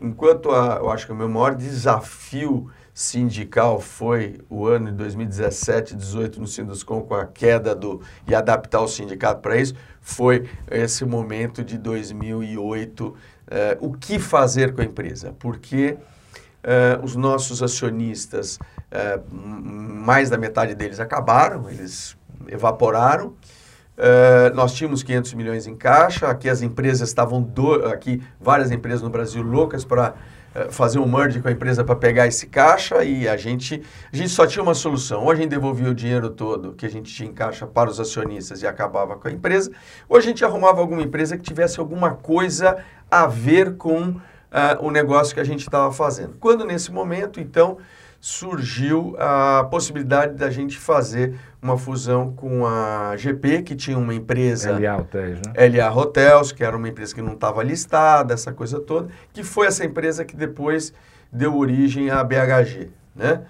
enquanto a, eu acho que o meu maior desafio sindical foi o ano de 2017, 18 no Sinduscom com a queda do e adaptar o sindicato para isso, foi esse momento de 2008, é, o que fazer com a empresa? Porque é, os nossos acionistas é, mais da metade deles acabaram, eles evaporaram. É, nós tínhamos 500 milhões em caixa, aqui as empresas estavam, do, aqui várias empresas no Brasil loucas para é, fazer um merge com a empresa para pegar esse caixa e a gente, a gente só tinha uma solução. Ou a gente devolvia o dinheiro todo que a gente tinha em caixa para os acionistas e acabava com a empresa, ou a gente arrumava alguma empresa que tivesse alguma coisa a ver com uh, o negócio que a gente estava fazendo. Quando nesse momento, então, surgiu a possibilidade da gente fazer uma fusão com a GP, que tinha uma empresa... LA Hotels, né? LA Hotels, que era uma empresa que não estava listada, essa coisa toda, que foi essa empresa que depois deu origem à BHG, né?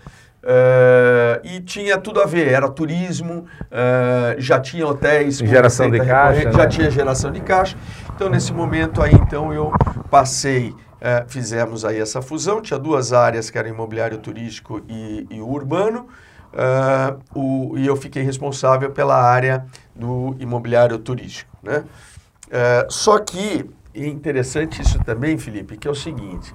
Uh, e tinha tudo a ver, era turismo, uh, já tinha hotéis... Geração de caixa, Já né? tinha geração de caixa. Então, nesse momento aí, então, eu passei é, fizemos aí essa fusão, tinha duas áreas que eram imobiliário turístico e, e urbano, uh, o, e eu fiquei responsável pela área do imobiliário turístico. Né? Uh, só que é interessante isso também, Felipe, que é o seguinte,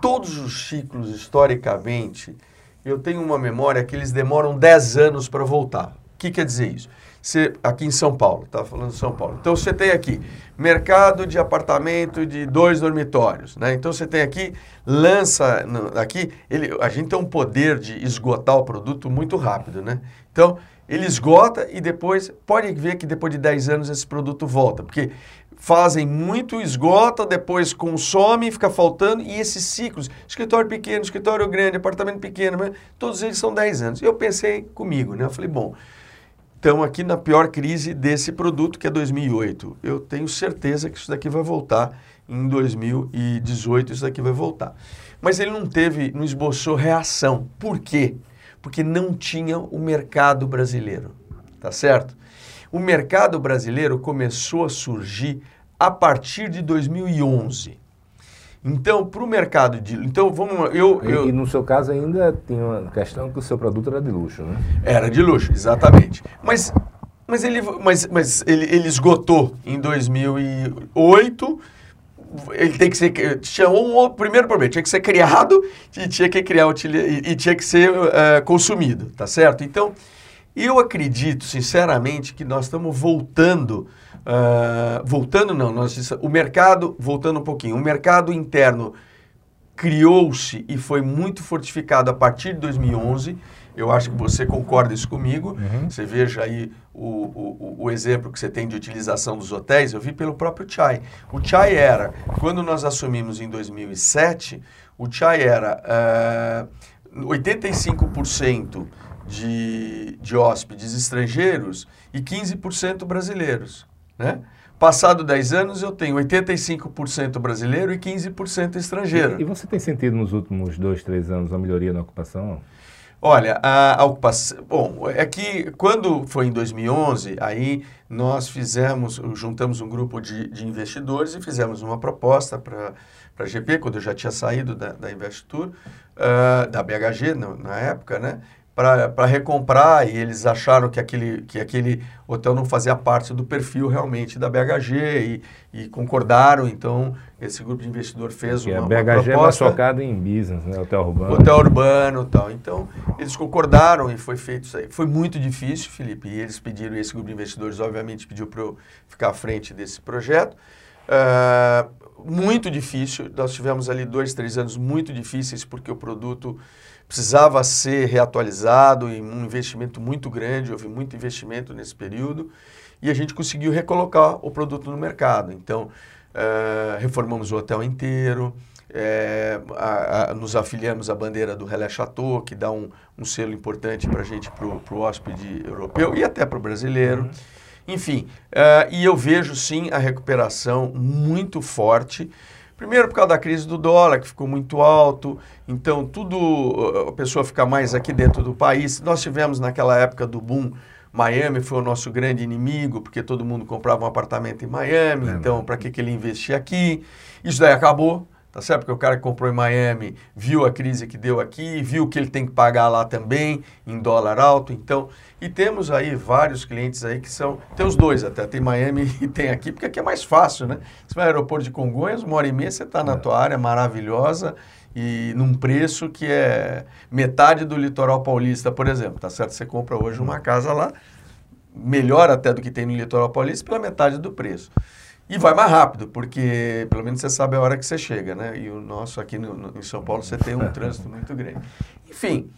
todos os ciclos, historicamente, eu tenho uma memória que eles demoram 10 anos para voltar. O que quer dizer isso? Você, aqui em São Paulo, tá falando de São Paulo. Então você tem aqui mercado de apartamento de dois dormitórios, né? Então você tem aqui lança aqui ele, a gente tem um poder de esgotar o produto muito rápido, né? Então ele esgota e depois pode ver que depois de 10 anos esse produto volta, porque fazem muito, esgota, depois consome, fica faltando, e esses ciclos, escritório pequeno, escritório grande, apartamento pequeno, todos eles são 10 anos. Eu pensei comigo, né? Eu falei, bom, estamos aqui na pior crise desse produto, que é 2008. Eu tenho certeza que isso daqui vai voltar em 2018, isso daqui vai voltar. Mas ele não teve, não esboçou reação. Por quê? Porque não tinha o mercado brasileiro, tá certo? O mercado brasileiro começou a surgir a partir de 2011. Então, para o mercado de. Então, vamos. Eu, eu... E, no seu caso ainda tinha uma questão que o seu produto era de luxo, né? Era de luxo, exatamente. Mas, mas, ele, mas, mas ele, ele esgotou em 2008 ele tem que ser tinha um primeiro problema tinha que ser criado e tinha que criar e, e tinha que ser uh, consumido tá certo então eu acredito sinceramente que nós estamos voltando Uh, voltando, não, nós, o mercado, voltando um pouquinho, o mercado interno criou-se e foi muito fortificado a partir de 2011. Eu acho que você concorda isso comigo. Uhum. Você veja aí o, o, o, exemplo que você tem de utilização dos hotéis. Eu vi pelo próprio Chai. O Chai era, quando nós assumimos em 2007, o Chai era uh, ah, 85% de, de hóspedes estrangeiros e 15% brasileiros. Né? Passado 10 anos, eu tenho 85% brasileiro e 15% estrangeiro. E, e, você tem sentido nos últimos dois, três anos uma melhoria na ocupação? Olha, a, a ocupação... Bom, é que quando foi em 2011, aí nós fizemos, juntamos um grupo de, de investidores e fizemos uma proposta para a GP, quando eu já tinha saído da, da Investur, uh, da BHG na, na época, né? Para recomprar e eles acharam que aquele, que aquele hotel não fazia parte do perfil realmente da BHG e, e concordaram. Então, esse grupo de investidor fez uma, a BHG uma proposta. é mais focada em business, né? Hotel urbano. Hotel urbano e tal. Então, eles concordaram e foi feito isso aí. Foi muito difícil, Felipe, e eles pediram, esse grupo de investidores obviamente pediu para eu ficar à frente desse projeto. Uh, muito difícil, nós tivemos ali dois, três anos muito difíceis porque o produto precisava ser reatualizado e um investimento muito grande, houve muito investimento nesse período e a gente conseguiu recolocar o produto no mercado. Então, uh, reformamos o hotel inteiro, é, a, a, nos afiliamos à bandeira do Relais Chateau, que dá um, um selo importante para a gente, para o hóspede europeu e até para o brasileiro. Uhum. Enfim, uh, e eu vejo sim a recuperação muito forte. Primeiro por causa da crise do dólar, que ficou muito alto, então tudo, a pessoa fica mais aqui dentro do país. Nós tivemos naquela época do boom, Miami foi o nosso grande inimigo, porque todo mundo comprava um apartamento em Miami, é, então para que, que ele investia aqui? Isso daí acabou tá certo? Porque o cara que comprou em Miami viu a crise que deu aqui, viu que ele tem que pagar lá também, em dólar alto, então... E temos aí vários clientes aí que são... Tem os dois até, tem Miami e tem aqui, porque aqui é mais fácil, né? Você vai ao aeroporto de Congonhas, uma hora e meia você está na é. tua área maravilhosa e num preço que é metade do litoral paulista, por exemplo, tá certo? Você compra hoje uma casa lá, melhor até do que tem no litoral paulista, pela metade do preço. E vai mais rápido, porque pelo menos você sabe a hora que você chega, né? E o nosso aqui no, no, em São Paulo você tem um trânsito muito grande. Enfim,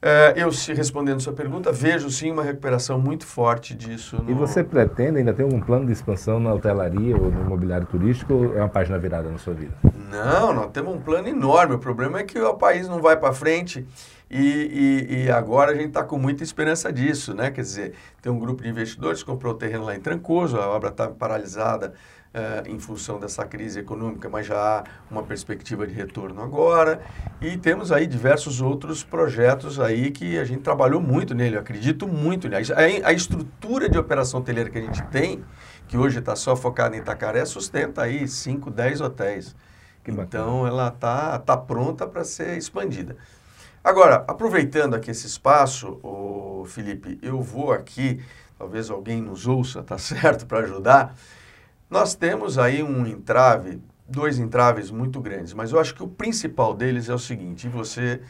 é, eu se respondendo sua pergunta, vejo sim uma recuperação muito forte disso. No... E você pretende, ainda tem algum plano de expansão na hotelaria ou no imobiliário turístico ou é uma página virada na sua vida? Não, nós temos um plano enorme. O problema é que o país não vai para frente. E, e, e, agora a gente está com muita esperança disso, né? Quer dizer, tem um grupo de investidores que comprou o terreno lá em Trancoso, a obra estava paralisada uh, em função dessa crise econômica, mas já há uma perspectiva de retorno agora. E temos aí diversos outros projetos aí que a gente trabalhou muito nele, eu acredito muito nele. A, a estrutura de operação hoteleira que a gente tem, que hoje está só focada em Itacaré, sustenta aí 5, 10 hotéis. Então ela está tá pronta para ser expandida. Agora, aproveitando aqui esse espaço, o Felipe, eu vou aqui, talvez alguém nos ouça, tá certo, para ajudar. Nós temos aí um entrave, dois entraves muito grandes, mas eu acho que o principal deles é o seguinte, e você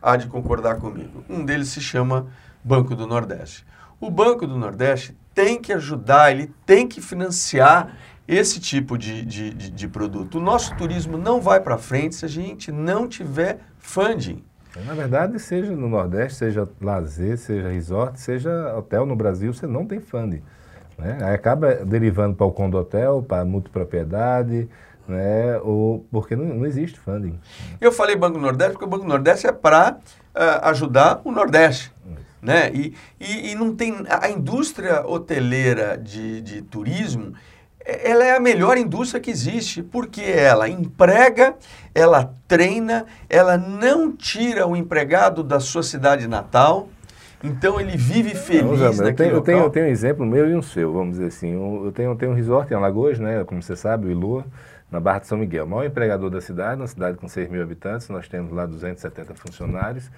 há de concordar comigo. Um deles se chama Banco do Nordeste. O Banco do Nordeste tem que ajudar, ele tem que financiar esse tipo de, de, de, de produto. O nosso turismo não vai para frente se a gente não tiver funding. Na verdade, seja no Nordeste, seja lazer, seja resort, seja hotel no Brasil, você não tem funding. Né? Aí acaba derivando para o condotel, para a multipropriedade, né? ou porque não, não existe funding. Eu falei Banco Nordeste porque o Banco Nordeste é para uh, ajudar o Nordeste. Né? E, e, e, não tem. A indústria hoteleira de, de turismo ela é a melhor indústria que existe, porque ela emprega, ela treina, ela não tira o empregado da sua cidade natal, então ele vive feliz não, eu tenho, eu tenho, eu tenho, um exemplo meu e um seu, vamos dizer assim. Eu tenho, eu tenho um resort em Alagoas, né, como você sabe, o Ilua, na Barra de São Miguel. O maior empregador da cidade, uma cidade com 6 mil habitantes, nós temos lá 270 funcionários,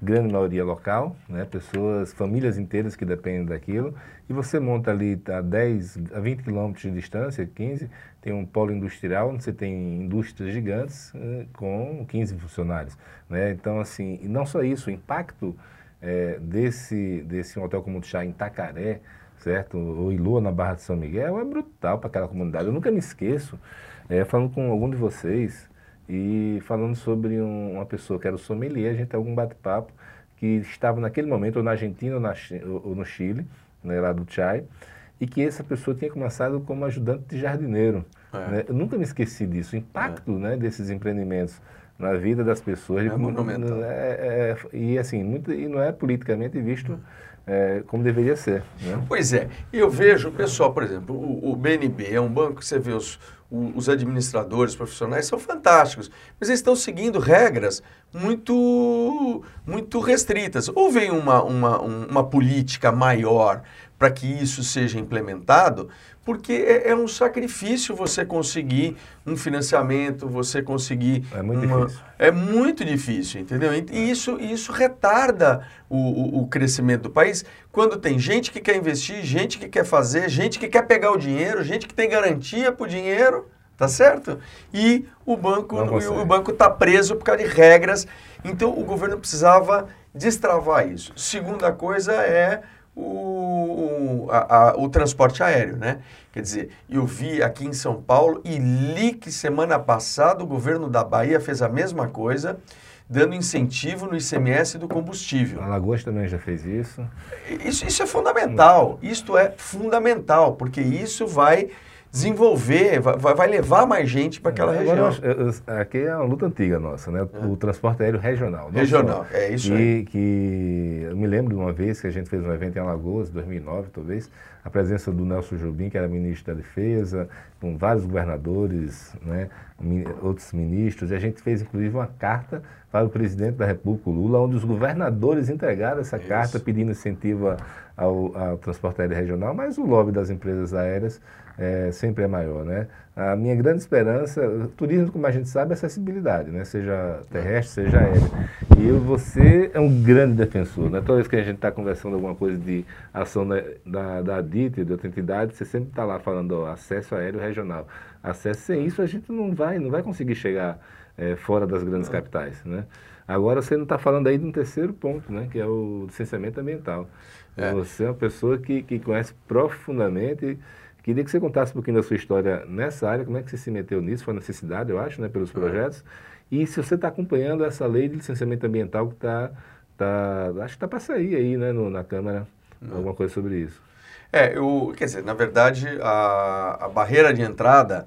grande maioria local, né, pessoas, famílias inteiras que dependem daquilo, e você monta ali a 10, a 20 quilômetros de distância, 15, tem um polo industrial, onde você tem indústrias gigantes eh, com 15 funcionários. Né? Então, assim, e não só isso, o impacto é, desse, desse hotel como o Chá em Tacaré, certo? O Ilua na Barra de São Miguel é brutal para aquela comunidade. Eu nunca me esqueço, é, falando com algum de vocês e falando sobre um, uma pessoa que era o sommelier, a gente tem algum bate-papo, que estava naquele momento ou na Argentina ou, na, ou no Chile, né, lá do Chai, e que essa pessoa tinha começado como ajudante de jardineiro. É. Né? Eu nunca me esqueci disso, o impacto é. né, desses empreendimentos na vida das pessoas. É monumental. É, é, e assim, muito, e não é politicamente visto é, como deveria ser. Né? Pois é. Eu vejo o pessoal, por exemplo, o, o BNB é um banco que você vê os, os administradores profissionais são fantásticos, mas eles estão seguindo regras muito, muito restritas. Ou vem uma, uma, uma política maior para que isso seja implementado, porque é, é, um sacrifício você conseguir um financiamento, você conseguir. É muito uma... difícil. É muito difícil, entendeu? E isso, isso retarda o, o, o, crescimento do país quando tem gente que quer investir, gente que quer fazer, gente que quer pegar o dinheiro, gente que tem garantia para o dinheiro, tá certo? E o banco o, o banco está preso por causa de regras. Então o governo precisava destravar isso. Segunda coisa é o, a, a, o transporte aéreo, né? Quer dizer, eu vi aqui em São Paulo e li que semana passada o governo da Bahia fez a mesma coisa, dando incentivo no ICMS do combustível. Alagoas também já fez isso. Isso, isso é fundamental. Isto é fundamental, porque isso vai desenvolver, vai, vai levar mais gente para aquela região. Nós, aqui é uma luta antiga nossa, né? É. O transporte aéreo regional. Regional, só, é isso aí. Que eu me lembro de uma vez que a gente fez um evento em Alagoas, 2009 talvez, a presença do Nelson Jobim, que era ministro da Defesa, com vários governadores, né? outros ministros, e a gente fez inclusive uma carta para o presidente da República, Lula, onde os governadores entregaram essa Isso. carta pedindo incentivo ao, ao, transporte aéreo regional, mas o lobby das empresas aéreas é, sempre é maior, né? A minha grande esperança, turismo, como a gente sabe, é acessibilidade, né? Seja terrestre, seja aéreo. E você é um grande defensor, né? Toda vez que a gente está conversando alguma coisa de ação da, da, da DIT, de outra entidade, você sempre está lá falando ó, acesso aéreo regional. Acesso sem isso a gente não vai, não vai conseguir chegar é, fora das grandes capitais, né? Agora você não está falando aí de um terceiro ponto, né? Que é o licenciamento ambiental. É. Você é uma pessoa que, que conhece profundamente Queria que você contasse um pouquinho da sua história nessa área, como é que você se meteu nisso, foi necessidade, eu acho, né, pelos projetos. E se você está acompanhando essa lei de licenciamento ambiental que está, tá, acho que está para sair aí, né, no, na Câmara, alguma coisa sobre isso. É, eu, quer dizer, na verdade, a, a barreira de entrada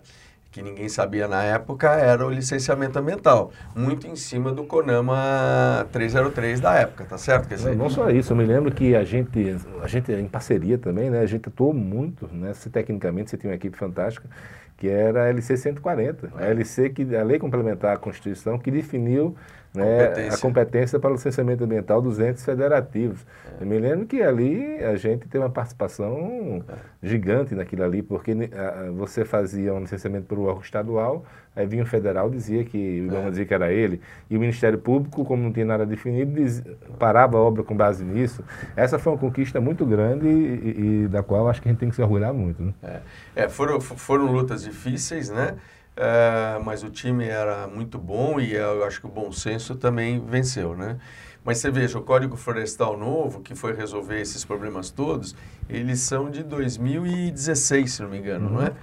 que ninguém sabia na época, era o licenciamento ambiental, muito em cima do CONAMA 303 da época, tá certo? Quer dizer, não, só isso, eu me lembro que a gente, a gente em parceria também, né, a gente atuou muito, né, se tecnicamente você tinha uma equipe fantástica, que era a LC 140, é. a LC que a lei complementar à Constituição que definiu né, competência. a competência para o licenciamento ambiental dos entes federativos. É. Eu me lembro que ali a gente tem uma participação é. gigante naquilo ali, porque a, você fazia um licenciamento para o órgão estadual, aí vinha o federal dizia que, o é. dizia que era ele, e o Ministério Público, como não tinha nada definido, diz, parava a obra com base nisso. Essa foi uma conquista muito grande e, e, da qual acho que a gente tem que se orgulhar muito. Né? É, é foram, foram lutas difíceis, né? É, mas o time era muito bom e eu acho que o bom senso também venceu, né? Mas você veja, o Código Florestal Novo, que foi resolver esses problemas todos, eles são de 2016, se não me engano, uhum. não é? Uhum.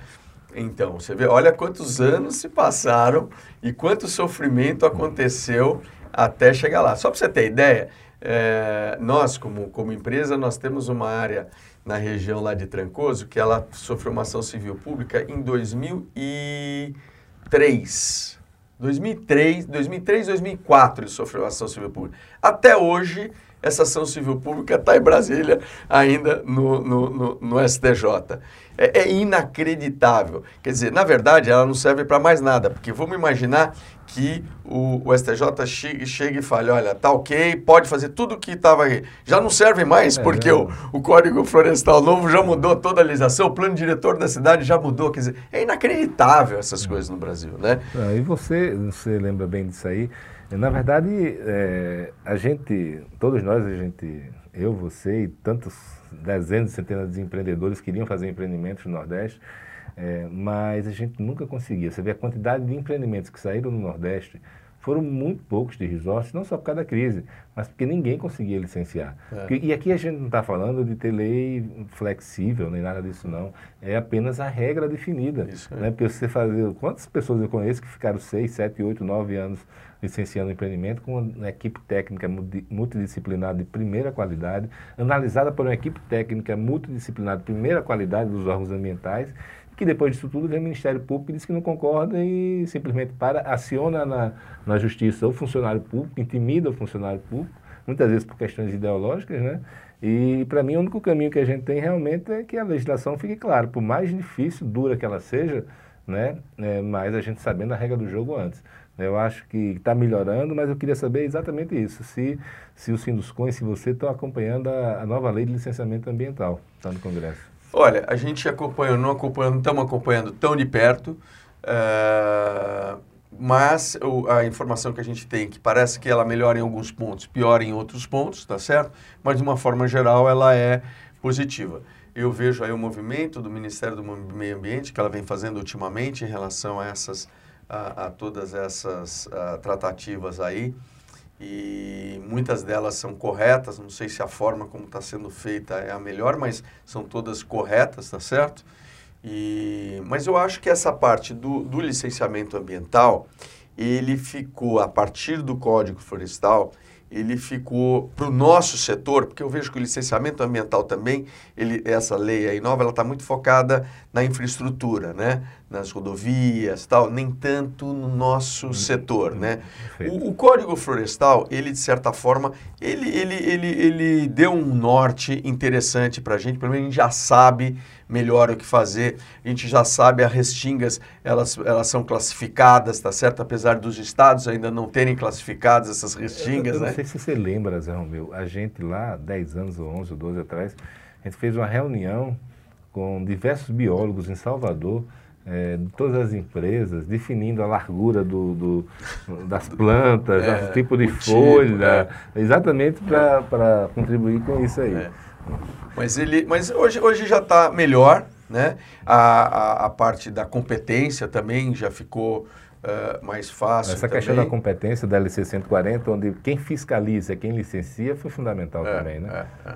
Então, você vê, olha quantos anos se passaram e quanto sofrimento aconteceu até chegar lá. Só para você ter ideia, é, nós, como, como empresa, nós temos uma área na região lá de Trancoso, que ela sofreu uma ação civil pública em 2003. 2003, 2003, 2004 ele sofreu ação civil pública. Até hoje, essa ação civil pública está em Brasília, ainda no, no, no, no STJ. É, é, inacreditável. Quer dizer, na verdade, ela não serve para mais nada, porque vamos imaginar que o, o STJ chegue, chegue, e fale, olha, tá ok, pode fazer tudo o que estava aí. Já não serve mais, é, porque o, o Código Florestal Novo já mudou toda a legislação, o plano diretor da cidade já mudou. Quer dizer, é inacreditável essas é. coisas no Brasil, né? Ah, e você, você lembra bem disso aí? Na verdade, é, a gente, todos nós, a gente, eu, você e tantos dezenas centenas de empreendedores queriam fazer empreendimentos no Nordeste, é, mas a gente nunca conseguia. Você vê a quantidade de empreendimentos que saíram no Nordeste, foram muito poucos de resorts, não só por causa da crise, mas porque ninguém conseguia licenciar. É. E aqui a gente não está falando de ter lei flexível, nem nada disso não. É apenas a regra definida. Isso, né? Porque você fazer... Quantas pessoas eu conheço que ficaram 6, 7, 8, 9 anos licenciando empreendimento com uma equipe técnica multidisciplinar de primeira qualidade, analisada por uma equipe técnica multidisciplinar de primeira qualidade dos órgãos ambientais, que depois disso tudo vem o Ministério Público e diz que não concorda e simplesmente para, aciona na, na justiça o funcionário público, intimida o funcionário público, muitas vezes por questões ideológicas, né? E para mim o único caminho que a gente tem realmente é que a legislação fique clara, por mais difícil, dura que ela seja, né? É, mas a gente sabendo a regra do jogo antes. Eu acho que está melhorando, mas eu queria saber exatamente isso. Se, se o Sinduscom e se você estão acompanhando a, a, nova lei de licenciamento ambiental, está no Congresso. Olha, a gente acompanha, não acompanhando, estamos acompanhando tão de perto, uh, mas o, a informação que a gente tem que parece que ela melhora em alguns pontos, piora em outros pontos, tá certo? Mas de uma forma geral ela é positiva. Eu vejo aí o movimento do Ministério do Meio Ambiente que ela vem fazendo ultimamente em relação a essas a, a todas essas a, tratativas aí e muitas delas são corretas. Não sei se a forma como está sendo feita é a melhor, mas são todas corretas, tá certo? E, mas eu acho que essa parte do, do licenciamento ambiental, ele ficou, a partir do Código Florestal, ele ficou para o nosso setor, porque eu vejo que o licenciamento ambiental também, ele, essa lei aí nova, ela está muito focada na infraestrutura, né? nas rodovias tal, nem tanto no nosso hum, setor. Hum, né? O, o, Código Florestal, ele de certa forma, ele, ele, ele, ele deu um norte interessante para a gente, pelo menos a gente já sabe melhor o que fazer. A gente já sabe as restingas, elas, elas são classificadas, tá certo? Apesar dos estados ainda não terem classificado essas restingas, eu, eu né? Não sei se você lembra, Zé Romeu, a gente lá, 10 anos ou 11 ou 12 atrás, a gente fez uma reunião com diversos biólogos em Salvador, é, de todas as empresas, definindo a largura do, do das plantas, é, o tipo de folha, tipo, é. exatamente para contribuir com isso aí. Mas, ele, mas hoje, hoje já está melhor, né? A, a, a, parte da competência também já ficou uh, mais fácil. Essa também. questão da competência da LC 140, onde quem fiscaliza, quem licencia, foi fundamental é, também, né? É, é.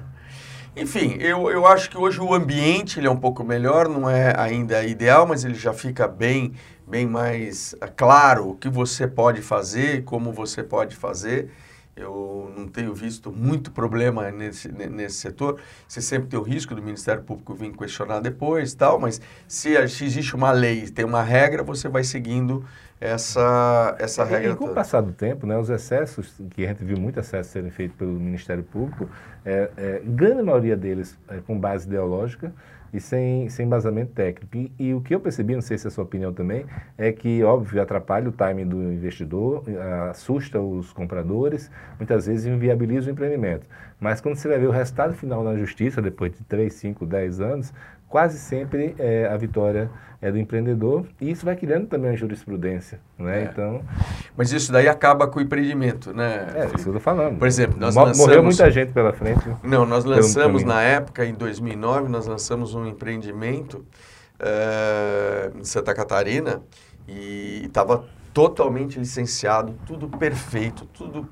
Enfim, eu, eu acho que hoje o ambiente ele é um pouco melhor, não é ainda ideal, mas ele já fica bem, bem mais claro o que você pode fazer, como você pode fazer. Eu não tenho visto muito problema nesse, nesse setor. Você sempre tem o risco do Ministério Público vir questionar depois tal, mas se, existe uma lei, tem uma regra, você vai seguindo essa, essa regra. E, com o passar do tempo, né, os excessos, que a gente viu muitos excessos serem feitos pelo Ministério Público, é, é, grande maioria deles é, com base ideológica, e sem, sem embasamento técnico. E, e, o que eu percebi, não sei se é a sua opinião também, é que, óbvio, atrapalha o timing do investidor, assusta os compradores, muitas vezes inviabiliza o empreendimento. Mas quando você vai ver o resultado final na justiça, depois de 3, 5, 10 anos, quase sempre é, a vitória é do empreendedor e isso vai criando também a jurisprudência, né? É. Então, mas isso daí acaba com o empreendimento, né? É, isso que eu tô falando. Por exemplo, nós Morreu lançamos... Morreu muita gente pela frente. Não, nós lançamos na época, em 2009, nós lançamos um empreendimento uh, em Santa Catarina e estava totalmente licenciado, tudo perfeito, tudo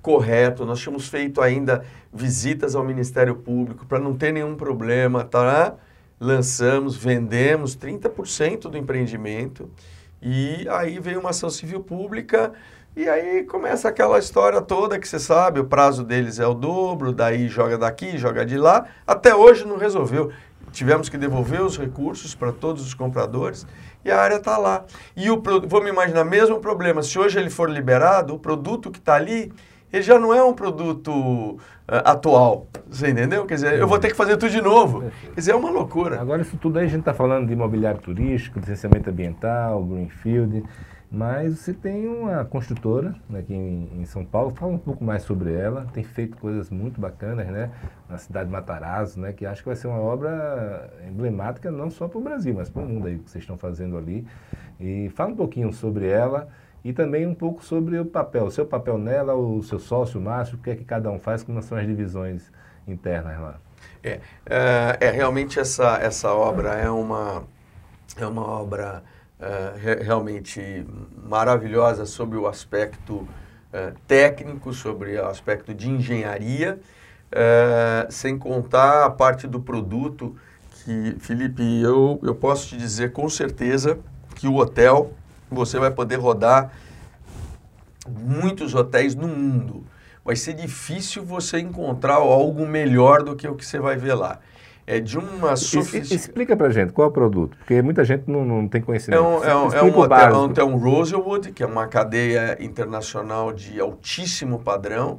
correto. Nós tínhamos feito ainda visitas ao Ministério Público para não ter nenhum problema, tá? Lançamos, vendemos 30% do empreendimento e aí veio uma ação civil pública e aí começa aquela história toda que você sabe, o prazo deles é o dobro, daí joga daqui, joga de lá, até hoje não resolveu. Tivemos que devolver os recursos para todos os compradores e a área está lá. E o vamos imaginar mesmo problema, se hoje ele for liberado, o produto que está ali ele já não é um produto uh, atual. Você entendeu? Quer dizer, eu vou ter que fazer tudo de novo. Quer dizer, é uma loucura. Agora, isso tudo aí a gente está falando de imobiliário turístico, licenciamento ambiental, greenfield, mas você tem uma construtora aqui em, em, São Paulo, fala um pouco mais sobre ela, tem feito coisas muito bacanas, né? Na cidade de Matarazzo, né? Que acho que vai ser uma obra emblemática não só para o Brasil, mas para o mundo aí que vocês estão fazendo ali. E fala um pouquinho sobre ela e também um pouco sobre o papel, o seu papel nela, o seu sócio, o Márcio, o que é que cada um faz, como são as divisões internas lá. É, é, é realmente essa, essa obra é uma, é uma obra é, realmente maravilhosa sobre o aspecto é, técnico, sobre o aspecto de engenharia, é, sem contar a parte do produto que, Felipe, eu, eu posso te dizer com certeza que o hotel você vai poder rodar muitos hotéis no mundo. Vai ser difícil você encontrar algo melhor do que o que você vai ver lá. É de uma sofisticação. Explica pra gente qual é o produto, porque muita gente não, não tem conhecimento. É um, é um, é um hotel, é um hotel Rosewood, que é uma cadeia internacional de altíssimo padrão.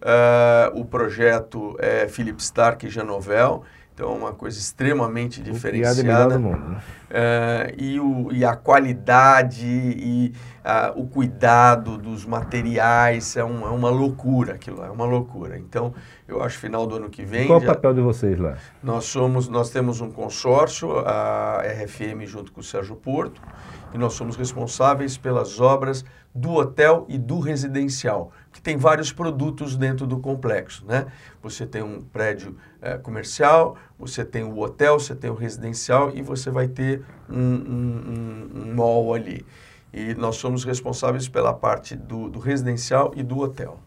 Uh, o projeto é Philip Stark e Janovel. Então, uma coisa extremamente diferenciada. Do mundo, né? é, e, o, e a qualidade e a, o cuidado dos materiais é, um, é, uma loucura aquilo, é uma loucura. Então, eu acho final do ano que vem. E qual já, o papel de vocês lá? Nós somos, nós temos um consórcio, a RFM junto com o Sérgio Porto, e nós somos responsáveis pelas obras do hotel e do residencial, que tem vários produtos dentro do complexo, né? Você tem um prédio é, comercial, você tem o hotel, você tem o residencial e você vai ter um, um, um, um mall ali. E nós somos responsáveis pela parte do, do residencial e do hotel.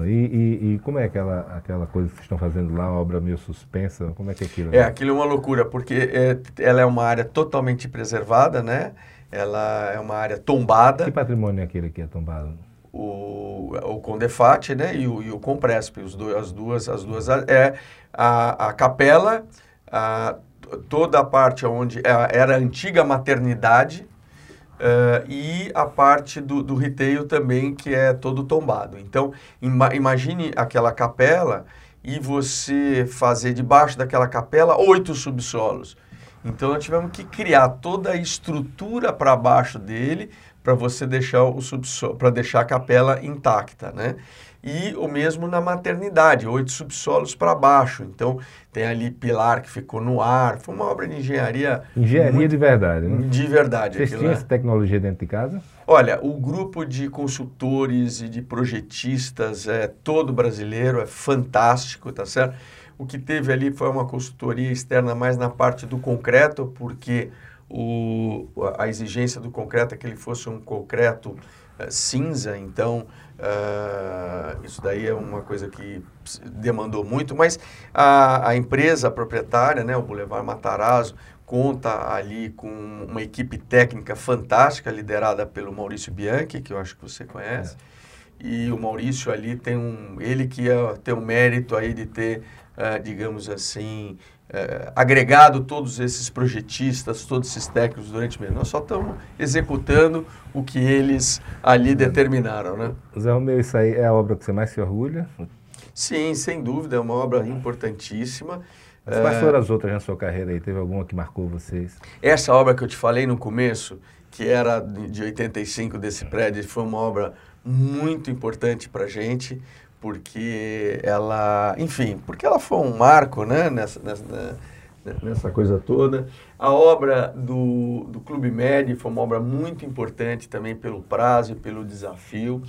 E, e, e, como é aquela, aquela coisa que vocês estão fazendo lá, obra meio suspensa? Como é que é aquilo? É, aquilo é uma loucura, porque é, ela é uma área totalmente preservada, né? Ela é uma área tombada. Que patrimônio é aquele que é tombado? o, o Condefat né, e o, e o Compresp, os dois, as duas, as duas é a, a capela, a, toda a parte onde é, era a antiga maternidade uh, e a parte do, do retail também, que é todo tombado. Então, ima, imagine aquela capela e você fazer debaixo daquela capela oito subsolos. Então, nós tivemos que criar toda a estrutura para baixo dele para você deixar o subsolo, para deixar a capela intacta, né? E o mesmo na maternidade, oito subsolos para baixo. Então, tem ali pilar que ficou no ar. Foi uma obra de engenharia. Engenharia muito, de verdade, né? De verdade. Vocês tinham essa tecnologia dentro de casa? Olha, o grupo de consultores e de projetistas é todo brasileiro, é fantástico, tá certo? O que teve ali foi uma consultoria externa mais na parte do concreto, porque o, a exigência do concreto é que ele fosse um concreto uh, cinza, então uh, isso daí é uma coisa que demandou muito, mas a, a empresa proprietária, né, o Boulevard Matarazzo, conta ali com uma equipe técnica fantástica liderada pelo Maurício Bianchi, que eu acho que você conhece. É. E o Maurício ali tem um, ele que é, tem um mérito aí de ter, uh, digamos assim, é, agregado todos esses projetistas, todos esses técnicos durante o mês. Nós só estamos executando o que eles ali determinaram, né? Zé Romeu, isso aí é a obra que você mais se orgulha? Sim, sem dúvida, é uma obra importantíssima. Mas quais foram as outras na sua carreira aí? Teve alguma que marcou vocês? Essa obra que eu te falei no começo, que era de 85 desse prédio, foi uma obra muito importante para a gente porque ela, enfim, porque ela foi um marco, né, nessa, nessa, nessa coisa toda. A obra do, do Clube Med foi uma obra muito importante também pelo prazo e pelo desafio.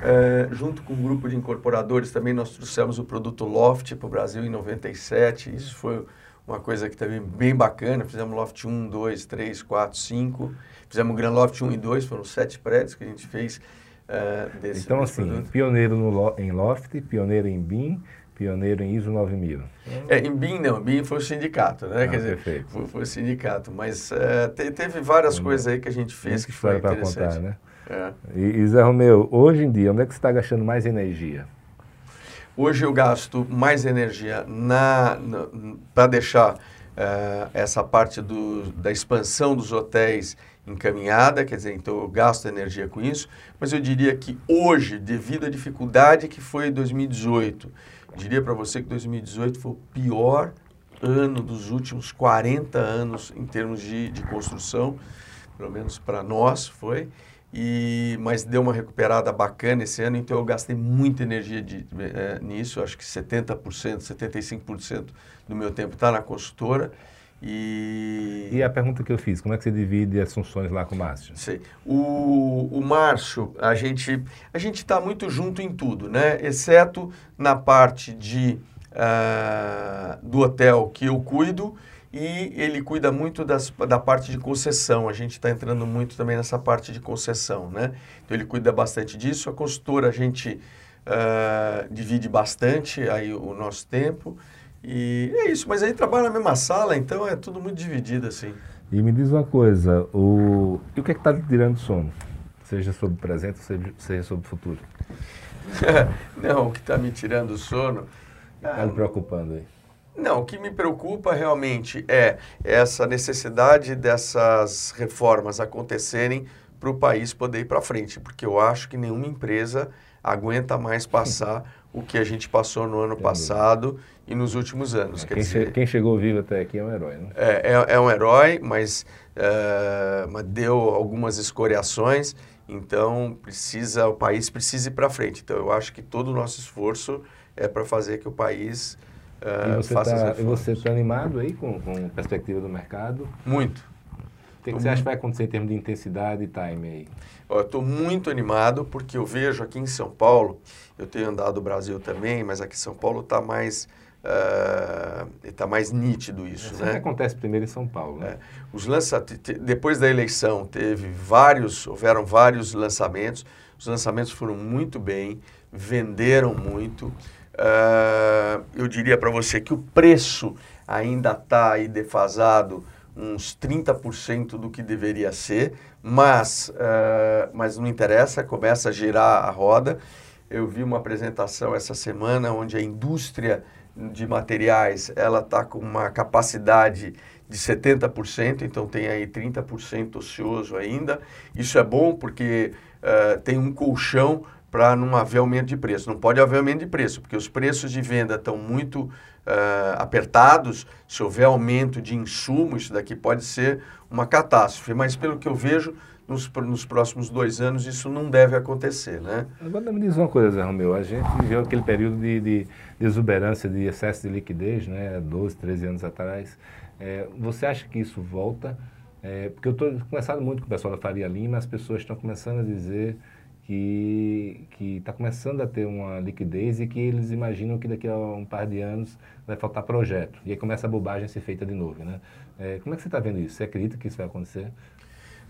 É, junto com um grupo de incorporadores também nós trouxemos o produto Loft para o Brasil em 97. Isso foi uma coisa que também bem bacana. Fizemos Loft 1, 2, 3, 4, 5. Fizemos Gran Loft 1 e 2, foram sete prédios que a gente fez uh, desse Então, desse assim, produto. pioneiro no, em Loft, pioneiro em BIM, pioneiro em ISO 9000. É, em BIM não, BIM foi o sindicato, né? Ah, Quer dizer, foi, foi, o sindicato, mas uh, te, teve várias coisas aí que a gente fez que foi interessante. Contar, né? É. E, e Zé Romeu, hoje em dia, onde é que você está gastando mais energia? Hoje eu gasto mais energia na, na para deixar uh, essa parte do, da expansão dos hotéis encaminhada, quer dizer, então eu gasto energia com isso, mas eu diria que hoje, devido à dificuldade que foi 2018, diria para você que 2018 foi o pior ano dos últimos 40 anos em termos de, de construção, pelo menos para nós foi, e, mas deu uma recuperada bacana esse ano, então eu gastei muita energia de, é, nisso, acho que 70%, 75% do meu tempo está na construtora, e... e a pergunta que eu fiz, como é que você divide as funções lá com o Márcio? Sei. O, o Márcio, a gente a gente está muito junto em tudo, né? Exceto na parte de, uh, do hotel que eu cuido e ele cuida muito das, da parte de concessão. A gente está entrando muito também nessa parte de concessão, né? Então ele cuida bastante disso. A consultora a gente uh, divide bastante aí o nosso tempo. E é isso, mas aí trabalha na mesma sala, então é tudo muito dividido assim. E me diz uma coisa, o... e o que é que está te tirando sono? Seja sobre o presente, seja sobre o futuro. não, o que está me tirando sono... Está me preocupando aí? Não, o que me preocupa realmente é essa necessidade dessas reformas acontecerem para o país poder ir para frente, porque eu acho que nenhuma empresa aguenta mais passar o que a gente passou no ano passado e nos últimos anos. É, quem, dizer, che quem, chegou vivo até aqui é um herói, né? É, é, é um herói, mas, é, mas deu algumas escoriações, então precisa, o país precisa ir para frente. Então eu acho que todo o nosso esforço é para fazer que o país uh, e você faça tá, E você está animado aí com, com perspectiva do mercado? Muito. O que, que você acha que vai acontecer em termos de intensidade e time aí? Eu estou muito animado porque eu vejo aqui em São Paulo, eu tenho andado o Brasil também, mas aqui em São Paulo está mais está uh, mais nítido isso, é, né? acontece primeiro em São Paulo, né? É. Os lança depois da eleição teve vários, houveram vários lançamentos. Os lançamentos foram muito bem, venderam muito. Uh, eu diria para você que o preço ainda está aí defasado uns 30% do que deveria ser, mas, uh, mas não interessa, começa a girar a roda. Eu vi uma apresentação essa semana onde a indústria de materiais ela está com uma capacidade de 70%, então tem aí 30% ocioso ainda. Isso é bom porque uh, tem um colchão para não haver aumento de preço. Não pode haver aumento de preço, porque os preços de venda estão muito uh, apertados. Se houver aumento de insumo, isso daqui pode ser uma catástrofe. Mas pelo que eu vejo, nos, nos próximos dois anos isso não deve acontecer, né? Agora me diz uma coisa, Romeu. A gente viveu aquele período de, de exuberância, de excesso de liquidez, né? 12, 13 anos atrás. É, você acha que isso volta? É, porque eu estou conversando muito com o pessoal da Faria Lima, as pessoas estão começando a dizer que está começando a ter uma liquidez e que eles imaginam que daqui a um par de anos vai faltar projeto. E aí começa a bobagem a ser feita de novo, né? É, como é que você está vendo isso? Você acredita que isso vai acontecer?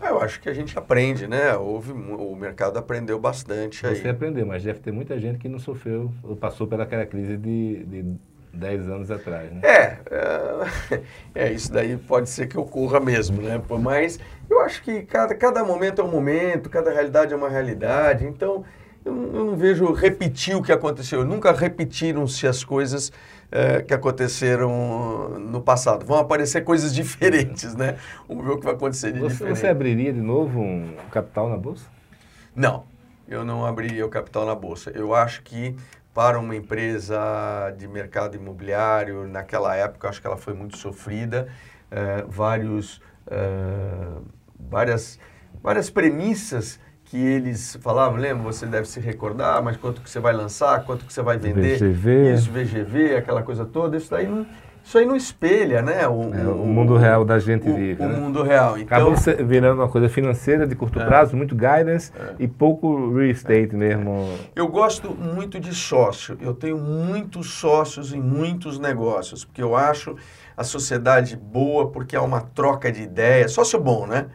Ah, eu acho que a gente aprende, né? Houve, o mercado aprendeu bastante aí. Você aprendeu, mas deve ter muita gente que não sofreu ou passou pelaquela crise de, de 10 anos atrás, né? É, é, é, isso daí pode ser que ocorra mesmo, né? Mas eu acho que cada, cada momento é um momento, cada realidade é uma realidade, então eu, eu não vejo repetir o que aconteceu. Nunca repetiram-se as coisas é, que aconteceram no passado. Vão aparecer coisas diferentes, né? Vamos ver o que vai acontecer de você, diferente. Você abriria de novo um capital na Bolsa? Não, eu não abriria o capital na Bolsa. Eu acho que para uma empresa de mercado imobiliário, naquela época, acho que ela foi muito sofrida, é, vários, é, várias, várias premissas que eles falavam, lembra, você deve se recordar, mas quanto que você vai lançar, quanto que você vai vender, VGV. isso, VGV, aquela coisa toda, isso daí não, isso aí não espelha, né? O, é, o, o mundo real da gente o, vive. O né? mundo real. Então, Acabou virando uma coisa financeira de curto é, prazo, muito guidance é, e pouco real estate mesmo. Eu gosto muito de sócio. Eu tenho muitos sócios em muitos negócios, porque eu acho a sociedade boa porque há uma troca de ideias. Sócio bom, né?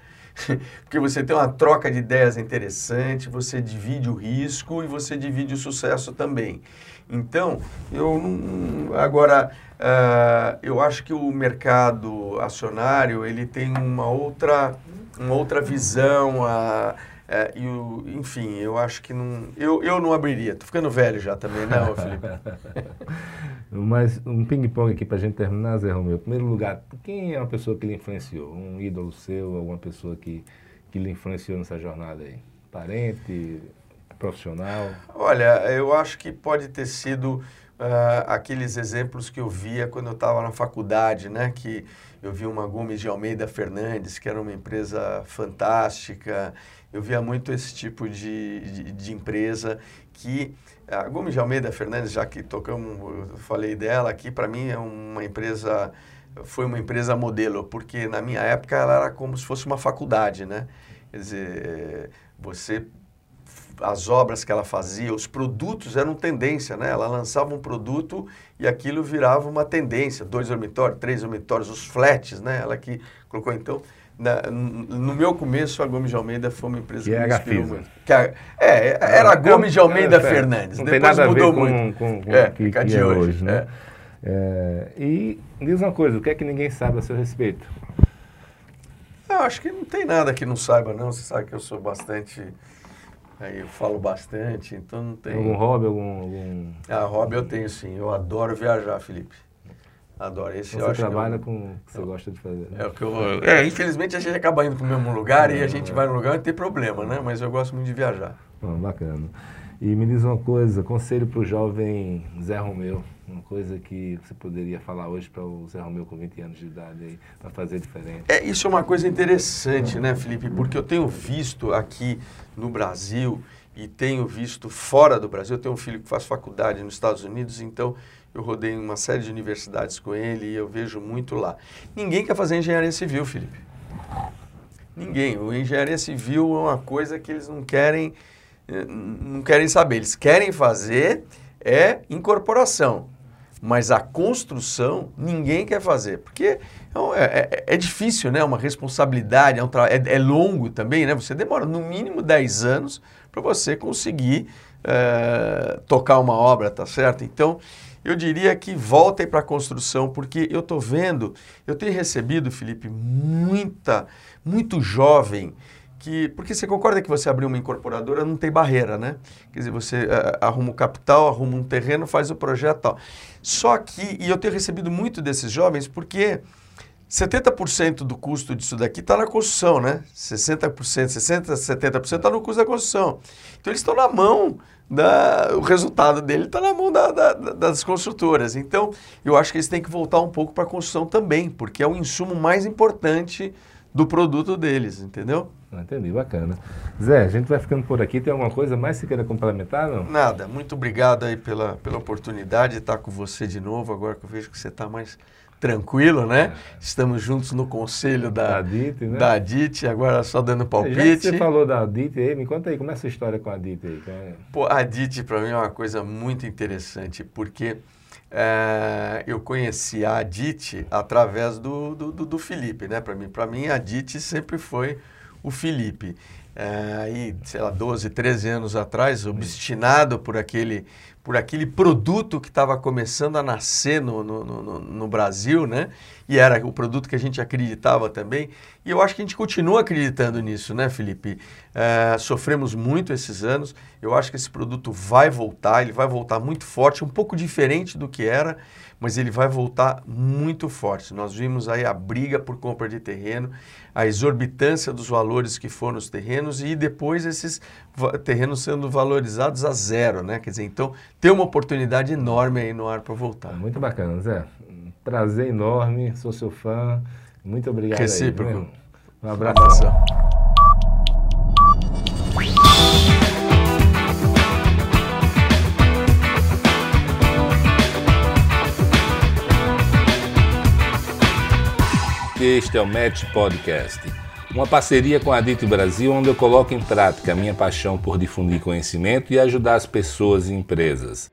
porque você tem uma troca de ideias interessante, você divide o risco e você divide o sucesso também. Então, eu agora uh, eu acho que o mercado acionário ele tem uma outra uma outra visão a é, e o, enfim, eu acho que não. Eu, eu não abriria. Tô ficando velho já também, né, Felipe? Mas um ping-pong aqui para a gente terminar, Zé Romeu. Em primeiro lugar, quem é uma pessoa que lhe influenciou? Um ídolo seu, alguma pessoa que, que lhe influenciou nessa jornada aí? Parente, profissional? Olha, eu acho que pode ter sido uh, aqueles exemplos que eu via quando eu estava na faculdade, né? Que eu vi uma Gomes de Almeida Fernandes, que era uma empresa fantástica eu via muito esse tipo de, de, de empresa que a Gomes de Almeida Fernandes, já que tocamos, eu falei dela aqui, para mim é uma empresa, foi uma empresa modelo, porque na minha época ela era como se fosse uma faculdade, né? Quer dizer, você as obras que ela fazia, os produtos eram tendência, né? Ela lançava um produto e aquilo virava uma tendência, dois dormitórios, três dormitórios, os flats, né? Ela que colocou então na, no meu começo, a Gomes de Almeida foi uma empresa que, que me inspirou muito. Que a, é, era a Gomes de Almeida é, Fernandes. Não Depois tem nada mudou a ver muito. Com, com, com é, que, que, é hoje, hoje né? É. É, e diz uma coisa, o que é que ninguém sabe a seu respeito? Eu acho que não tem nada que não saiba, não. Você sabe que eu sou bastante... Aí eu falo bastante, então não tem... Algum hobby, algum... algum... Ah, hobby eu tenho sim. Eu adoro viajar, Felipe. Adoro. Esse você trabalha eu, com o que você gosta de fazer. Né? É, o que eu, é, infelizmente a gente acaba indo para o mesmo lugar é, e a gente é. vai no lugar e tem problema, né? Mas eu gosto muito de viajar. Bom, bacana. E me diz uma coisa, conselho para o jovem Zé Romeu, uma coisa que você poderia falar hoje para o Zé Romeu com 20 anos de idade aí, para fazer diferente. É, isso é uma coisa interessante, né, Felipe? Porque eu tenho visto aqui no Brasil e tenho visto fora do Brasil, eu tenho um filho que faz faculdade nos Estados Unidos, então eu rodei uma série de universidades com ele e eu vejo muito lá. Ninguém quer fazer engenharia civil, Felipe. Ninguém. O engenharia civil é uma coisa que eles não querem, eh, não querem saber. Eles querem fazer é incorporação. Mas a construção ninguém quer fazer, porque é, é, é difícil, né? É uma responsabilidade, é, um é, é, longo também, né? Você demora no mínimo 10 anos para você conseguir é, tocar uma obra, tá certo? Então, eu diria que voltem para a construção, porque eu estou vendo, eu tenho recebido, Felipe, muita, muito jovem que. Porque você concorda que você abrir uma incorporadora não tem barreira, né? Quer dizer, você uh, arruma o capital, arruma um terreno, faz o projeto tal. Só que, e eu tenho recebido muito desses jovens porque 70% do custo disso daqui está na construção, né? 60%, 60%, 70% está no custo da construção. Então eles estão na mão, da, o resultado dele está na mão da, da, das construtoras. Então eu acho que eles têm que voltar um pouco para a construção também, porque é o insumo mais importante do produto deles, entendeu? Entendi, bacana. Zé, a gente vai ficando por aqui. Tem alguma coisa mais que você queira complementar? Não? Nada. Muito obrigado aí pela, pela oportunidade de estar com você de novo, agora que eu vejo que você está mais tranquilo, né? É. Estamos juntos no conselho da, da DIT, né? Da DIT, agora só dando palpite. Você falou da DIT aí, me conta aí, como é essa história com a DIT aí? É? Pô, a DIT para mim é uma coisa muito interessante, porque é, eu conheci a DIT através do, do, do, do Felipe, né? Para mim, mim a DIT sempre foi o Felipe. É, aí, sei lá, 12, 13 anos atrás, obstinado por aquele, por aquele produto que estava começando a nascer no, no, no, no, Brasil, né? E era o produto que a gente acreditava também. E eu acho que a gente continua acreditando nisso, né, Felipe? É, sofremos muito esses anos. Eu acho que esse produto vai voltar, ele vai voltar muito forte, um pouco diferente do que era mas ele vai voltar muito forte. Nós vimos aí a briga por compra de terreno, a exorbitância dos valores que foram os terrenos e depois esses terrenos sendo valorizados a zero, né? Quer dizer, então tem uma oportunidade enorme aí no ar para voltar. Muito bacana, Zé. prazer enorme, sou seu fã. Muito obrigado. Recíproco. Aí, um abraço. Um abraço. Este é o Match Podcast, uma parceria com a Dito Brasil, onde eu coloco em prática a minha paixão por difundir conhecimento e ajudar as pessoas e empresas.